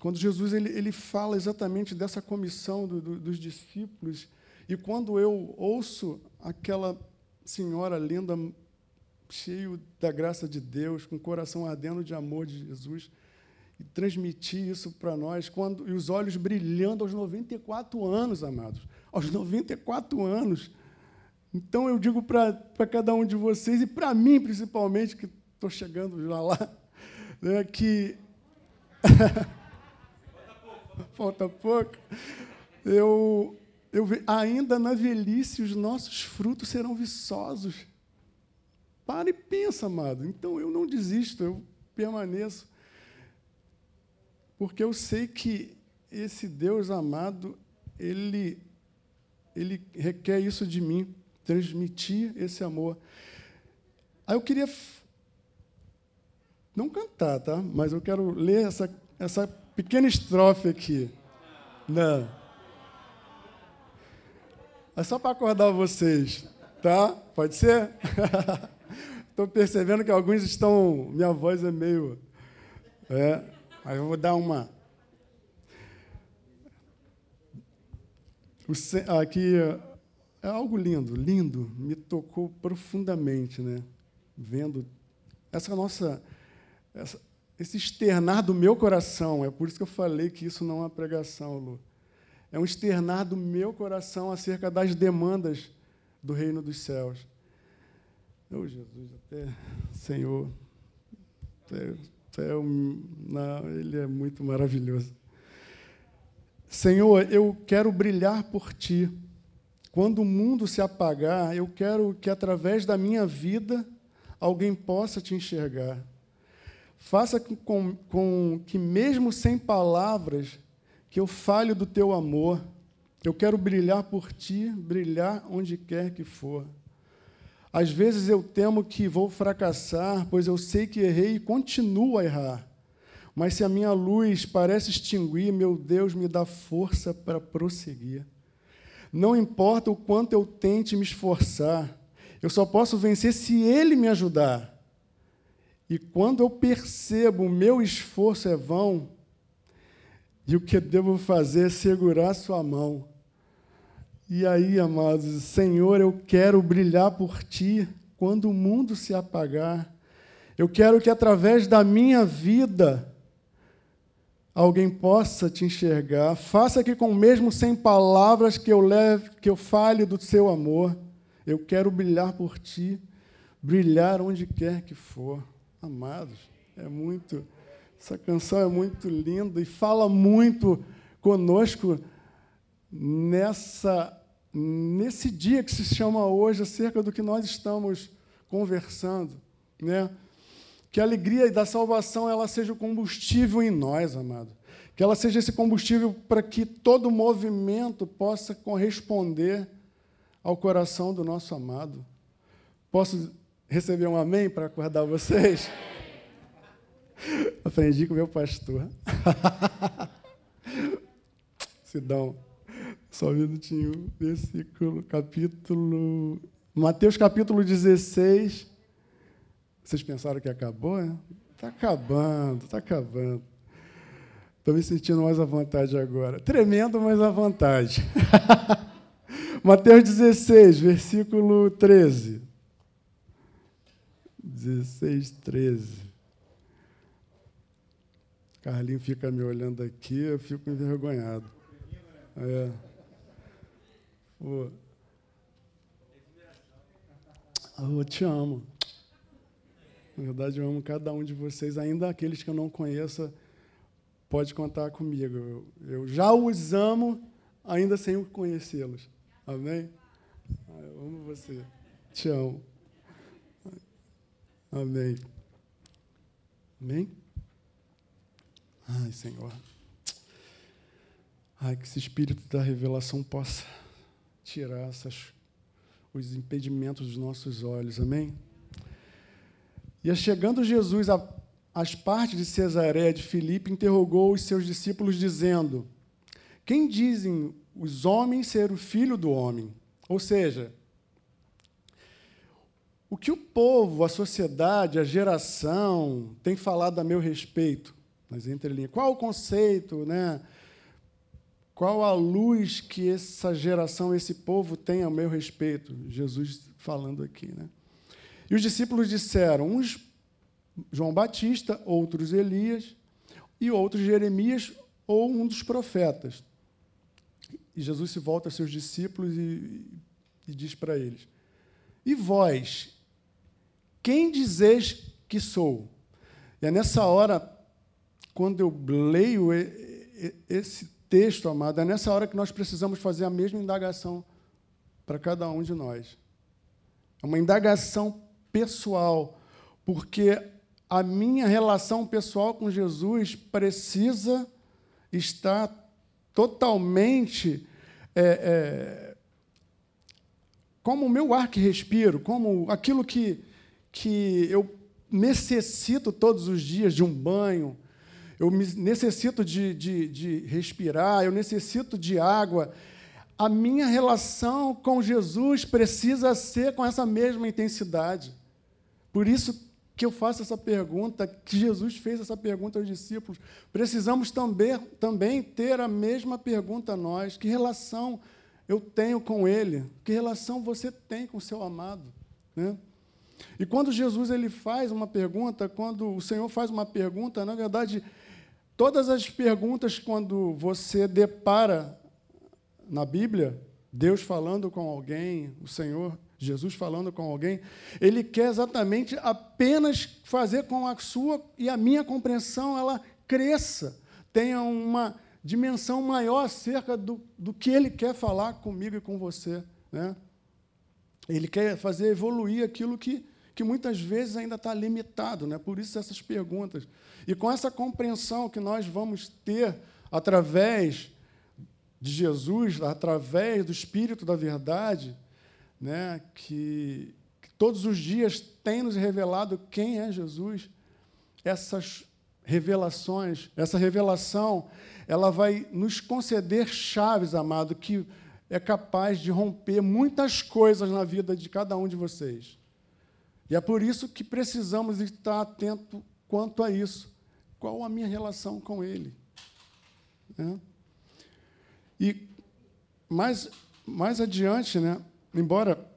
quando Jesus ele, ele fala exatamente dessa comissão do, do, dos discípulos, e quando eu ouço aquela senhora linda, cheio da graça de Deus, com o coração ardendo de amor de Jesus, e transmitir isso para nós, quando, e os olhos brilhando aos 94 anos, amados, aos 94 anos. Então eu digo para cada um de vocês, e para mim principalmente, que estou chegando já lá, né, que falta pouco. Eu, eu ainda na velhice os nossos frutos serão viçosos. Para e pensa, amado. Então eu não desisto, eu permaneço. Porque eu sei que esse Deus amado, ele, ele requer isso de mim, transmitir esse amor. Aí eu queria não cantar, tá? Mas eu quero ler essa, essa pequena estrofe aqui. Não. É só para acordar vocês, tá? Pode ser? Estou percebendo que alguns estão. Minha voz é meio. É, mas eu vou dar uma. Aqui é algo lindo, lindo, me tocou profundamente, né? Vendo essa nossa, essa, esse externar do meu coração. É por isso que eu falei que isso não é uma pregação, Lu. É um externar do meu coração acerca das demandas do reino dos céus. Oh, Jesus, até Senhor, até, até não, Ele é muito maravilhoso. Senhor, eu quero brilhar por Ti. Quando o mundo se apagar, eu quero que através da minha vida alguém possa te enxergar. Faça com, com que, mesmo sem palavras, que eu fale do teu amor. Eu quero brilhar por ti, brilhar onde quer que for. Às vezes eu temo que vou fracassar, pois eu sei que errei e continuo a errar. Mas se a minha luz parece extinguir, meu Deus me dá força para prosseguir. Não importa o quanto eu tente me esforçar, eu só posso vencer se Ele me ajudar. E quando eu percebo o meu esforço é vão, e o que devo fazer é segurar sua mão. E aí, amados, Senhor, eu quero brilhar por ti quando o mundo se apagar. Eu quero que através da minha vida alguém possa te enxergar. Faça que com mesmo sem palavras que eu leve, que eu fale do seu amor. Eu quero brilhar por ti, brilhar onde quer que for. Amados, é muito. Essa canção é muito linda e fala muito conosco nessa nesse dia que se chama hoje acerca do que nós estamos conversando, né? Que a alegria da salvação ela seja o combustível em nós, amado. Que ela seja esse combustível para que todo movimento possa corresponder ao coração do nosso amado. Posso receber um amém para acordar vocês? Aprendi com meu pastor. Sidão, só um minutinho. Versículo, capítulo. Mateus capítulo 16. Vocês pensaram que acabou, né? Está acabando, está acabando. Estou me sentindo mais à vontade agora. Tremendo, mas à vontade. Mateus 16, versículo 13. 16, 13. Carlinho fica me olhando aqui, eu fico envergonhado. É. Pô. Eu te amo. Na verdade, eu amo cada um de vocês, ainda aqueles que eu não conheço, pode contar comigo. Eu, eu já os amo, ainda sem conhecê-los. Amém? Ah, eu amo você. Te amo. Amém. Amém? Ai, Senhor. Ai, que esse espírito da revelação possa tirar essas, os impedimentos dos nossos olhos. Amém? E chegando Jesus às partes de Cesareia de Filipe, interrogou os seus discípulos, dizendo: Quem dizem os homens ser o filho do homem? Ou seja, o que o povo, a sociedade, a geração tem falado a meu respeito? Nas entrelinhas. Qual o conceito, né? Qual a luz que essa geração, esse povo tem a meu respeito? Jesus falando aqui, né? E os discípulos disseram: uns João Batista, outros Elias, e outros Jeremias ou um dos profetas. E Jesus se volta a seus discípulos e, e diz para eles: E vós, quem dizeis que sou? E é nessa hora, quando eu leio esse texto, amado, é nessa hora que nós precisamos fazer a mesma indagação para cada um de nós. É uma indagação pessoal, porque a minha relação pessoal com Jesus precisa estar totalmente é, é, como o meu ar que respiro, como aquilo que, que eu necessito todos os dias de um banho, eu necessito de, de, de respirar, eu necessito de água. A minha relação com Jesus precisa ser com essa mesma intensidade. Por isso que eu faço essa pergunta, que Jesus fez essa pergunta aos discípulos. Precisamos também, também ter a mesma pergunta a nós: que relação eu tenho com Ele? Que relação você tem com o seu amado? Né? E quando Jesus ele faz uma pergunta, quando o Senhor faz uma pergunta, na verdade, todas as perguntas, quando você depara na Bíblia, Deus falando com alguém, o Senhor Jesus falando com alguém, ele quer exatamente apenas fazer com a sua e a minha compreensão ela cresça, tenha uma dimensão maior acerca do, do que ele quer falar comigo e com você. Né? Ele quer fazer evoluir aquilo que, que muitas vezes ainda está limitado, né? por isso essas perguntas. E com essa compreensão que nós vamos ter através de Jesus, através do Espírito da Verdade, né, que, que todos os dias tem nos revelado quem é Jesus, essas revelações, essa revelação, ela vai nos conceder chaves, amado, que é capaz de romper muitas coisas na vida de cada um de vocês. E é por isso que precisamos estar atento quanto a isso. Qual a minha relação com Ele? Né? E mais, mais adiante, né, embora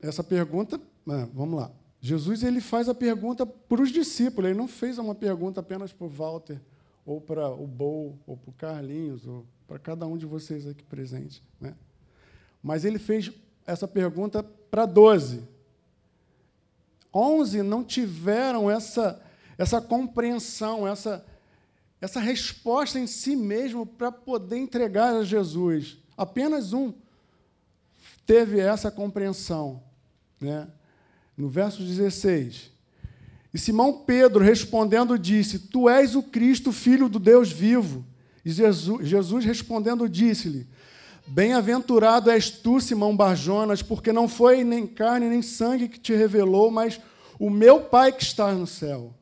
essa pergunta, né, vamos lá. Jesus ele faz a pergunta para os discípulos, ele não fez uma pergunta apenas para o Walter, ou para o Bol, ou para o Carlinhos, ou para cada um de vocês aqui presente. Né? Mas ele fez essa pergunta para doze. Onze não tiveram essa, essa compreensão, essa, essa resposta em si mesmo para poder entregar a Jesus. Apenas um teve essa compreensão. Né? No verso 16. E Simão Pedro, respondendo, disse: Tu és o Cristo, filho do Deus vivo. E Jesus, Jesus respondendo, disse-lhe: Bem-aventurado és tu, Simão Barjonas, porque não foi nem carne nem sangue que te revelou, mas o meu Pai que está no céu.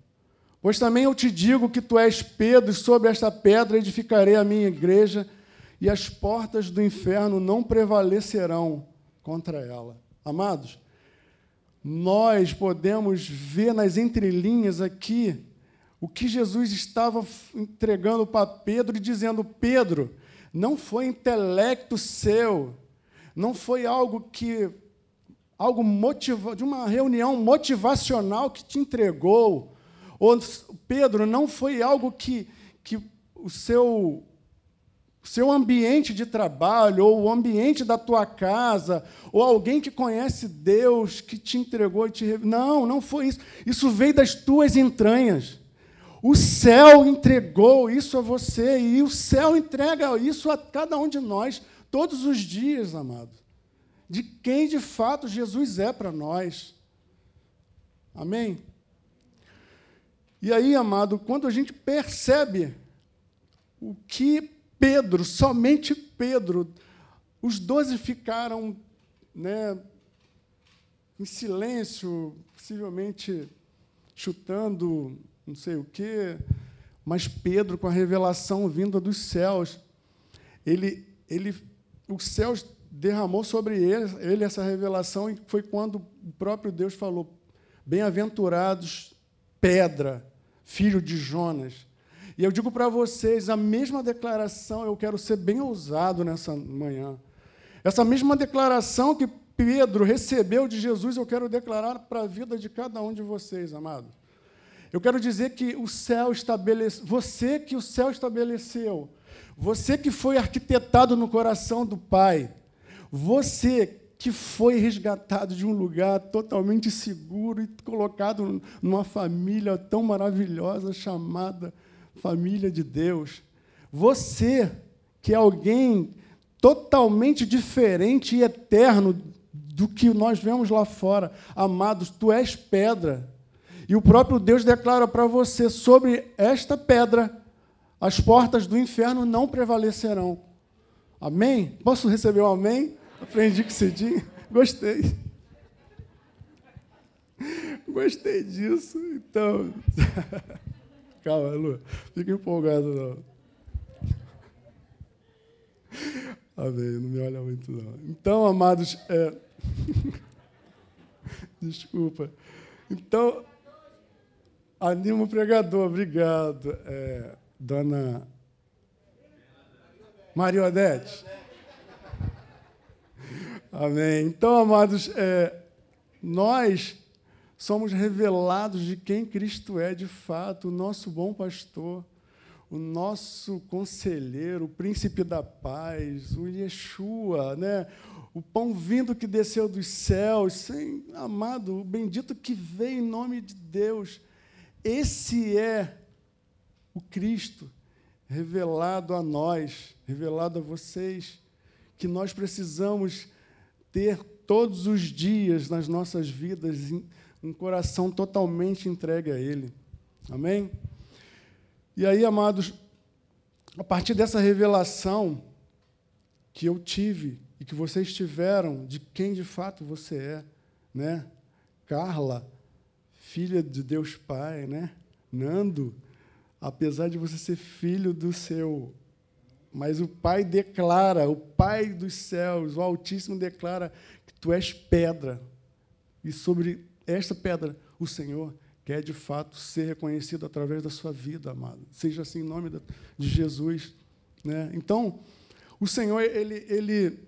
Pois também eu te digo que tu és Pedro, e sobre esta pedra edificarei a minha igreja, e as portas do inferno não prevalecerão contra ela. Amados, nós podemos ver nas entrelinhas aqui o que Jesus estava entregando para Pedro e dizendo: Pedro, não foi intelecto seu, não foi algo que algo motiva, de uma reunião motivacional que te entregou. Ou, Pedro, não foi algo que, que o seu seu ambiente de trabalho, ou o ambiente da tua casa, ou alguém que conhece Deus, que te entregou e te. Não, não foi isso. Isso veio das tuas entranhas. O céu entregou isso a você, e o céu entrega isso a cada um de nós, todos os dias, amado. De quem de fato Jesus é para nós. Amém? E aí, amado, quando a gente percebe o que Pedro, somente Pedro. Os doze ficaram né, em silêncio, possivelmente chutando não sei o quê, mas Pedro, com a revelação vinda dos céus, ele, ele, os céus derramou sobre ele, ele essa revelação e foi quando o próprio Deus falou: Bem-aventurados, pedra, filho de Jonas. E eu digo para vocês, a mesma declaração, eu quero ser bem ousado nessa manhã. Essa mesma declaração que Pedro recebeu de Jesus, eu quero declarar para a vida de cada um de vocês, amado. Eu quero dizer que o céu estabeleceu, você que o céu estabeleceu, você que foi arquitetado no coração do Pai, você que foi resgatado de um lugar totalmente seguro e colocado numa família tão maravilhosa chamada família de Deus. Você, que é alguém totalmente diferente e eterno do que nós vemos lá fora, amados, tu és pedra. E o próprio Deus declara para você: sobre esta pedra, as portas do inferno não prevalecerão. Amém? Posso receber um amém? Aprendi com cedinho. Gostei. Gostei disso. Então. Calma, Lu. Fica empolgado, não. Amém. Não me olha muito, não. Então, amados. É... Desculpa. Então, anima o pregador. Obrigado. É, dona Maria Odete. Amém. Então, amados, é, nós somos revelados de quem Cristo é de fato, o nosso bom pastor, o nosso conselheiro, o príncipe da paz, o Yeshua, né? o pão vindo que desceu dos céus, sem, amado, o bendito que veio em nome de Deus. Esse é o Cristo revelado a nós, revelado a vocês, que nós precisamos ter todos os dias nas nossas vidas um coração totalmente entregue a Ele. Amém? E aí, amados, a partir dessa revelação que eu tive e que vocês tiveram de quem de fato você é, né? Carla, filha de Deus Pai, né? Nando, apesar de você ser filho do seu, mas o Pai declara, o Pai dos céus, o Altíssimo declara que tu és pedra e sobre esta pedra, o Senhor quer de fato ser reconhecido através da sua vida, amado. Seja assim em nome de Jesus. Né? Então, o Senhor, ele, ele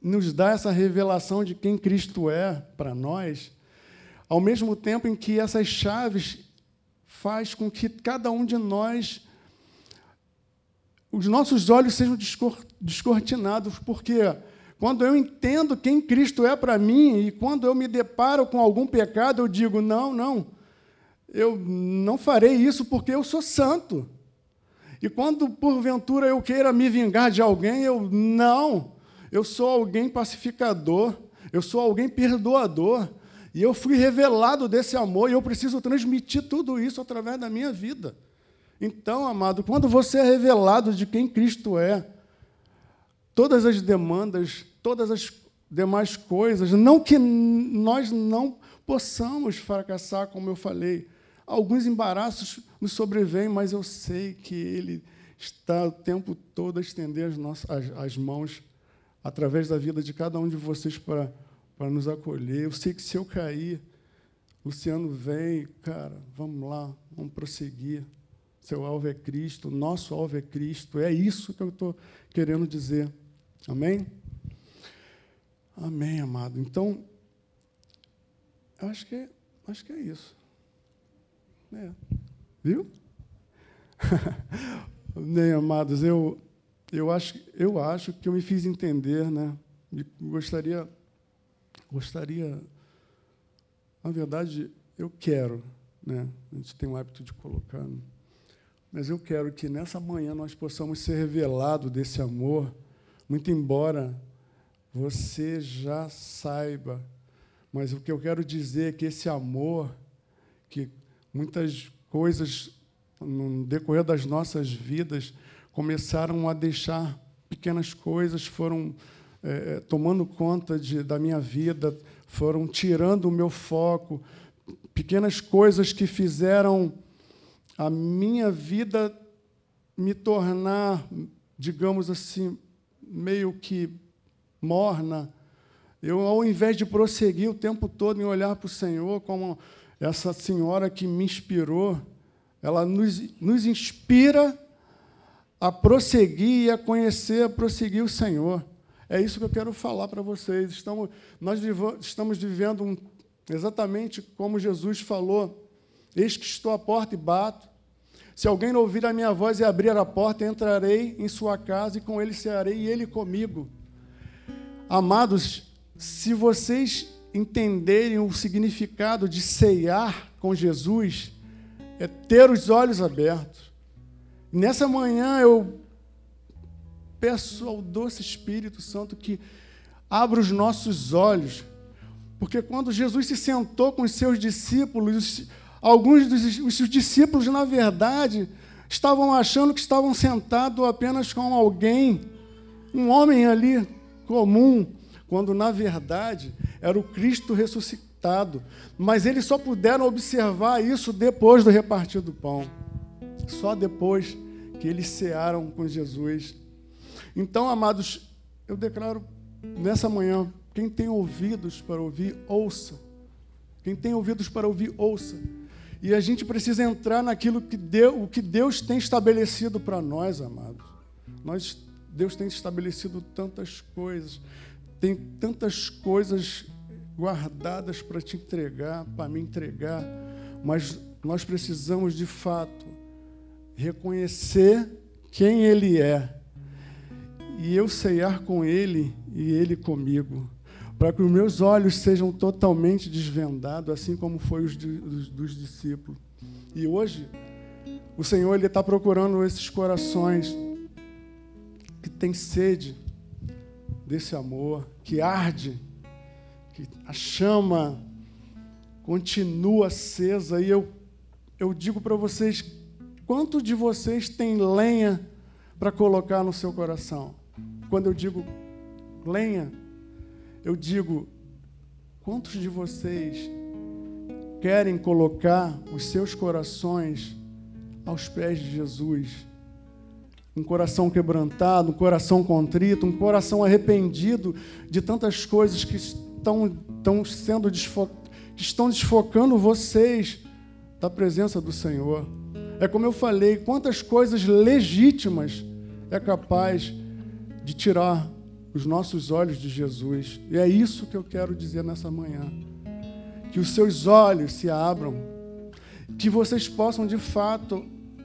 nos dá essa revelação de quem Cristo é para nós, ao mesmo tempo em que essas chaves faz com que cada um de nós os nossos olhos sejam descortinados, porque quando eu entendo quem Cristo é para mim e quando eu me deparo com algum pecado, eu digo: não, não, eu não farei isso porque eu sou santo. E quando porventura eu queira me vingar de alguém, eu não, eu sou alguém pacificador, eu sou alguém perdoador. E eu fui revelado desse amor e eu preciso transmitir tudo isso através da minha vida. Então, amado, quando você é revelado de quem Cristo é, todas as demandas, todas as demais coisas. Não que nós não possamos fracassar, como eu falei. Alguns embaraços nos sobrevêm, mas eu sei que Ele está o tempo todo a estender as, nossas, as, as mãos através da vida de cada um de vocês para, para nos acolher. Eu sei que se eu cair, Luciano vem, cara, vamos lá, vamos prosseguir. Seu alvo é Cristo, nosso alvo é Cristo. É isso que eu estou querendo dizer. Amém? Amém, amado. Então, acho que, acho que é isso. É. Viu? Nem, amados, eu, eu, acho, eu acho que eu me fiz entender, né? Gostaria, gostaria, na verdade, eu quero, né? A gente tem o hábito de colocar, mas eu quero que nessa manhã nós possamos ser revelados desse amor, muito embora você já saiba, mas o que eu quero dizer é que esse amor, que muitas coisas no decorrer das nossas vidas começaram a deixar pequenas coisas, foram é, é, tomando conta de, da minha vida, foram tirando o meu foco, pequenas coisas que fizeram a minha vida me tornar, digamos assim, meio que morna. Eu, ao invés de prosseguir o tempo todo em olhar para o Senhor como essa senhora que me inspirou, ela nos, nos inspira a prosseguir e a conhecer, a prosseguir o Senhor. É isso que eu quero falar para vocês. Estamos, nós estamos vivendo um, exatamente como Jesus falou: Eis que estou à porta e bato. Se alguém não ouvir a minha voz e abrir a porta, entrarei em sua casa e com ele cearei e ele comigo. Amados, se vocês entenderem o significado de ceiar com Jesus, é ter os olhos abertos. Nessa manhã eu peço ao doce Espírito Santo que abra os nossos olhos, porque quando Jesus se sentou com os seus discípulos, alguns dos seus discípulos, na verdade, estavam achando que estavam sentados apenas com alguém, um homem ali comum, quando na verdade era o Cristo ressuscitado mas eles só puderam observar isso depois do repartir do pão. Só depois que eles cearam com Jesus. Então, amados, eu declaro nessa manhã, quem tem ouvidos para ouvir, ouça. Quem tem ouvidos para ouvir, ouça. E a gente precisa entrar naquilo que Deus, o que Deus tem estabelecido para nós, amados. Nós, Deus tem estabelecido tantas coisas, tem tantas coisas guardadas para te entregar, para me entregar, mas nós precisamos de fato reconhecer quem Ele é e eu ceiar com Ele e Ele comigo, para que os meus olhos sejam totalmente desvendados, assim como foi os dos, dos discípulos. E hoje o Senhor ele está procurando esses corações que têm sede desse amor, que arde que a chama continua acesa. E eu, eu digo para vocês: quanto de vocês tem lenha para colocar no seu coração? Quando eu digo lenha, eu digo: quantos de vocês querem colocar os seus corações aos pés de Jesus? Um coração quebrantado, um coração contrito, um coração arrependido de tantas coisas que estão, estão sendo desfo, estão desfocando vocês da presença do Senhor. É como eu falei, quantas coisas legítimas é capaz de tirar os nossos olhos de Jesus. E é isso que eu quero dizer nessa manhã. Que os seus olhos se abram, que vocês possam de fato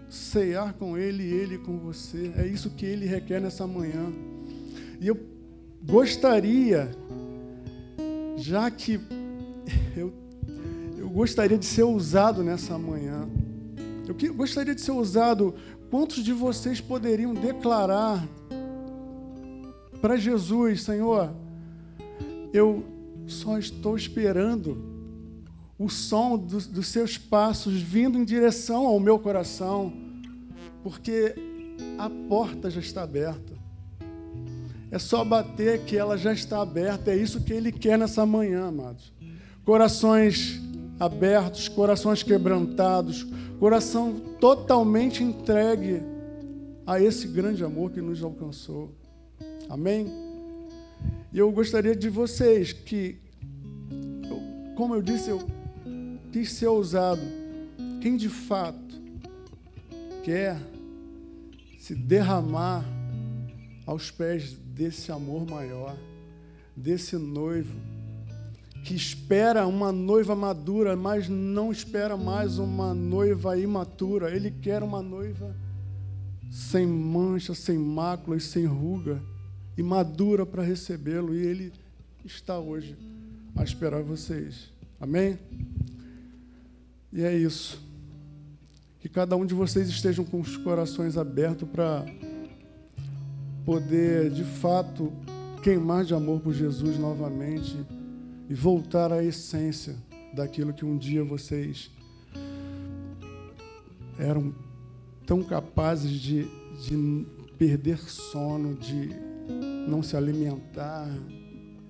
ceiar com Ele e Ele com você. É isso que Ele requer nessa manhã. E eu gostaria já que eu, eu gostaria de ser usado nessa manhã, eu que, gostaria de ser usado, quantos de vocês poderiam declarar para Jesus, Senhor, eu só estou esperando o som dos, dos seus passos vindo em direção ao meu coração, porque a porta já está aberta. É só bater que ela já está aberta. É isso que Ele quer nessa manhã, amados. Corações abertos, corações quebrantados, coração totalmente entregue a esse grande amor que nos alcançou. Amém? E eu gostaria de vocês que, como eu disse, eu quis ser ousado. Quem de fato quer se derramar aos pés desse amor maior, desse noivo, que espera uma noiva madura, mas não espera mais uma noiva imatura. Ele quer uma noiva sem mancha, sem mácula e sem ruga, e madura para recebê-lo. E ele está hoje a esperar vocês. Amém? E é isso. Que cada um de vocês estejam com os corações abertos para poder, de fato, queimar de amor por Jesus novamente e voltar à essência daquilo que um dia vocês eram tão capazes de, de perder sono, de não se alimentar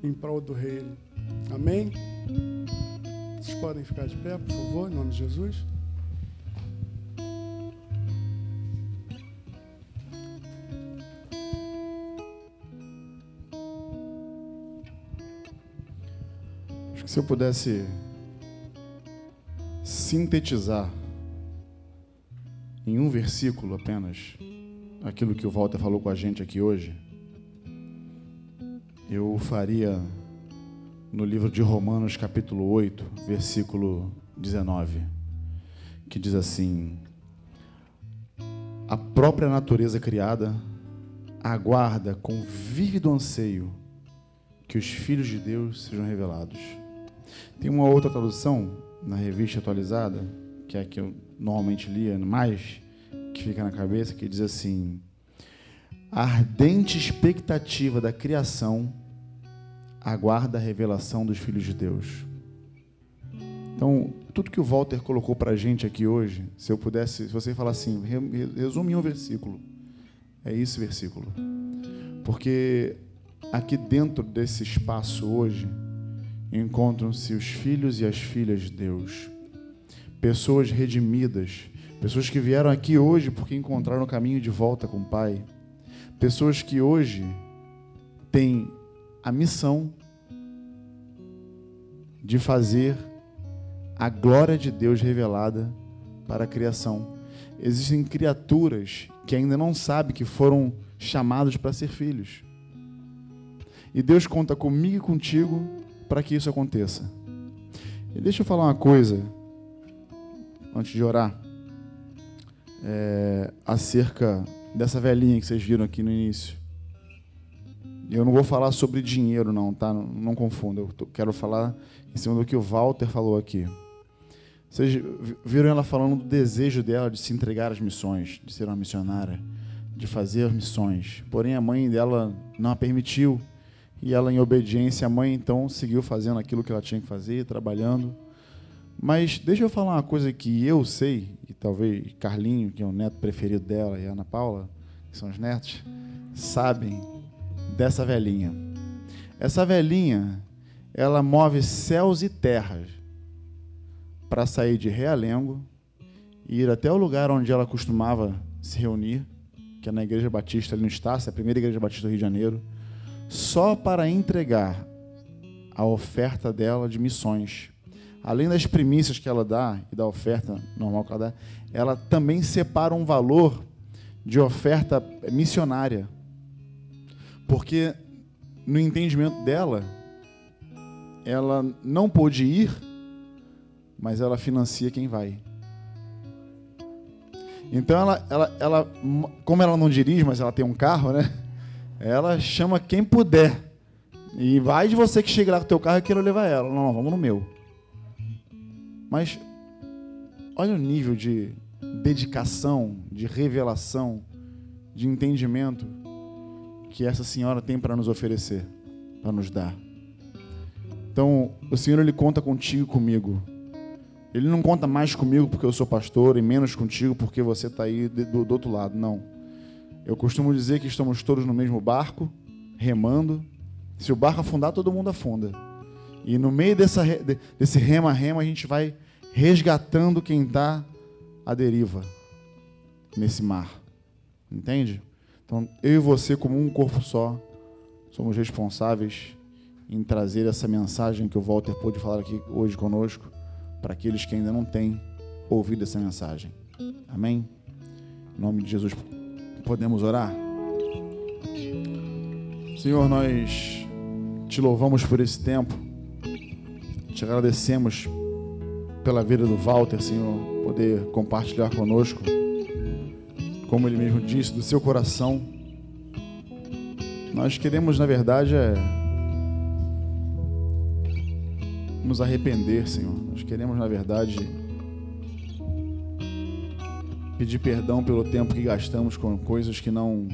em prol do reino. Amém? Vocês podem ficar de pé, por favor, em nome de Jesus? Se eu pudesse sintetizar em um versículo apenas aquilo que o Walter falou com a gente aqui hoje, eu faria no livro de Romanos, capítulo 8, versículo 19, que diz assim: A própria natureza criada aguarda com vívido anseio que os filhos de Deus sejam revelados. Tem uma outra tradução na revista atualizada, que é a que eu normalmente lia mais, que fica na cabeça, que diz assim: A ardente expectativa da criação aguarda a revelação dos filhos de Deus. Então, tudo que o Walter colocou para a gente aqui hoje, se eu pudesse, se você falar assim, resume em um versículo, é esse versículo. Porque aqui dentro desse espaço hoje, encontram-se os filhos e as filhas de Deus, pessoas redimidas, pessoas que vieram aqui hoje porque encontraram o caminho de volta com o Pai, pessoas que hoje têm a missão de fazer a glória de Deus revelada para a criação. Existem criaturas que ainda não sabem que foram chamados para ser filhos. E Deus conta comigo e contigo para que isso aconteça. E deixa eu falar uma coisa, antes de orar, é, acerca dessa velhinha que vocês viram aqui no início. Eu não vou falar sobre dinheiro, não, tá? Não, não confunda. Eu tô, quero falar em cima do que o Walter falou aqui. Vocês viram ela falando do desejo dela de se entregar às missões, de ser uma missionária, de fazer missões. Porém, a mãe dela não a permitiu. E ela, em obediência à mãe, então seguiu fazendo aquilo que ela tinha que fazer, trabalhando. Mas deixa eu falar uma coisa que eu sei, e talvez Carlinho, que é o neto preferido dela, e Ana Paula, que são os netos, sabem dessa velhinha. Essa velhinha, ela move céus e terras para sair de Realengo e ir até o lugar onde ela costumava se reunir, que é na Igreja Batista ali no Estácio, a primeira Igreja Batista do Rio de Janeiro só para entregar a oferta dela de missões. Além das primícias que ela dá e da oferta normal que ela dá, ela também separa um valor de oferta missionária. Porque no entendimento dela, ela não pôde ir, mas ela financia quem vai. Então ela, ela, ela, como ela não dirige, mas ela tem um carro, né? Ela chama quem puder. E vai de você que chega lá com o teu carro e queira levar ela. Não, não, vamos no meu. Mas olha o nível de dedicação, de revelação, de entendimento que essa senhora tem para nos oferecer, para nos dar. Então, o Senhor ele conta contigo comigo. Ele não conta mais comigo porque eu sou pastor e menos contigo porque você está aí do, do outro lado. Não. Eu costumo dizer que estamos todos no mesmo barco, remando. Se o barco afundar, todo mundo afunda. E no meio dessa, desse rema-rema, a gente vai resgatando quem está à deriva nesse mar. Entende? Então, eu e você, como um corpo só, somos responsáveis em trazer essa mensagem que o Walter pôde falar aqui hoje conosco, para aqueles que ainda não têm ouvido essa mensagem. Amém? Em nome de Jesus, podemos orar? Senhor, nós te louvamos por esse tempo, te agradecemos pela vida do Walter, Senhor, poder compartilhar conosco, como ele mesmo disse, do seu coração. Nós queremos, na verdade, é nos arrepender, Senhor. Nós queremos, na verdade, pedir perdão pelo tempo que gastamos com coisas que não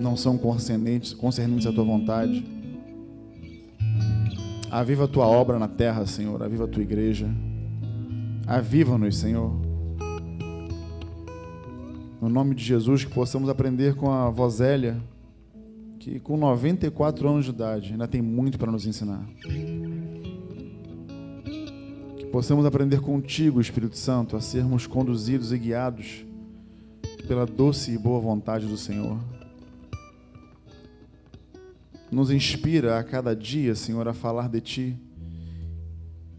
não são concernentes, concernentes à tua vontade. Aviva a tua obra na terra, Senhor. Aviva a tua igreja. Aviva-nos, Senhor. No nome de Jesus, que possamos aprender com a Vozélia, que com 94 anos de idade ainda tem muito para nos ensinar possamos aprender contigo, Espírito Santo, a sermos conduzidos e guiados pela doce e boa vontade do Senhor. Nos inspira a cada dia, Senhor, a falar de Ti,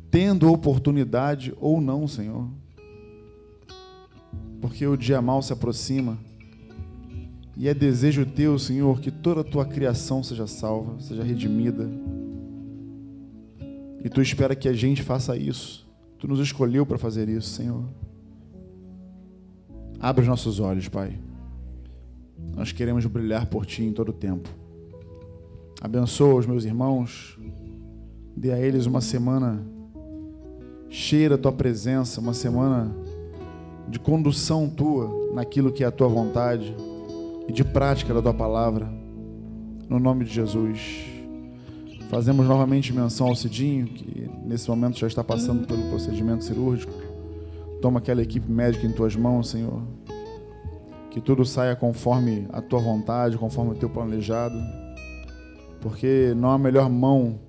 tendo oportunidade ou não, Senhor, porque o dia mal se aproxima e é desejo Teu, Senhor, que toda a Tua criação seja salva, seja redimida e tu espera que a gente faça isso. Tu nos escolheu para fazer isso, Senhor. Abre os nossos olhos, Pai. Nós queremos brilhar por Ti em todo o tempo. Abençoa os meus irmãos. Dê a eles uma semana cheia da Tua presença, uma semana de condução Tua naquilo que é a Tua vontade e de prática da Tua palavra. No nome de Jesus. Fazemos novamente menção ao Cidinho, que nesse momento já está passando pelo procedimento cirúrgico. Toma aquela equipe médica em tuas mãos, Senhor. Que tudo saia conforme a tua vontade, conforme o teu planejado. Porque não há melhor mão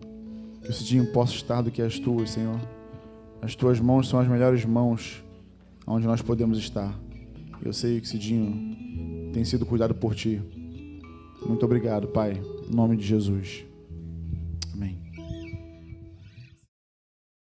que o Cidinho possa estar do que as tuas, Senhor. As tuas mãos são as melhores mãos onde nós podemos estar. Eu sei que Cidinho tem sido cuidado por ti. Muito obrigado, Pai. Em nome de Jesus.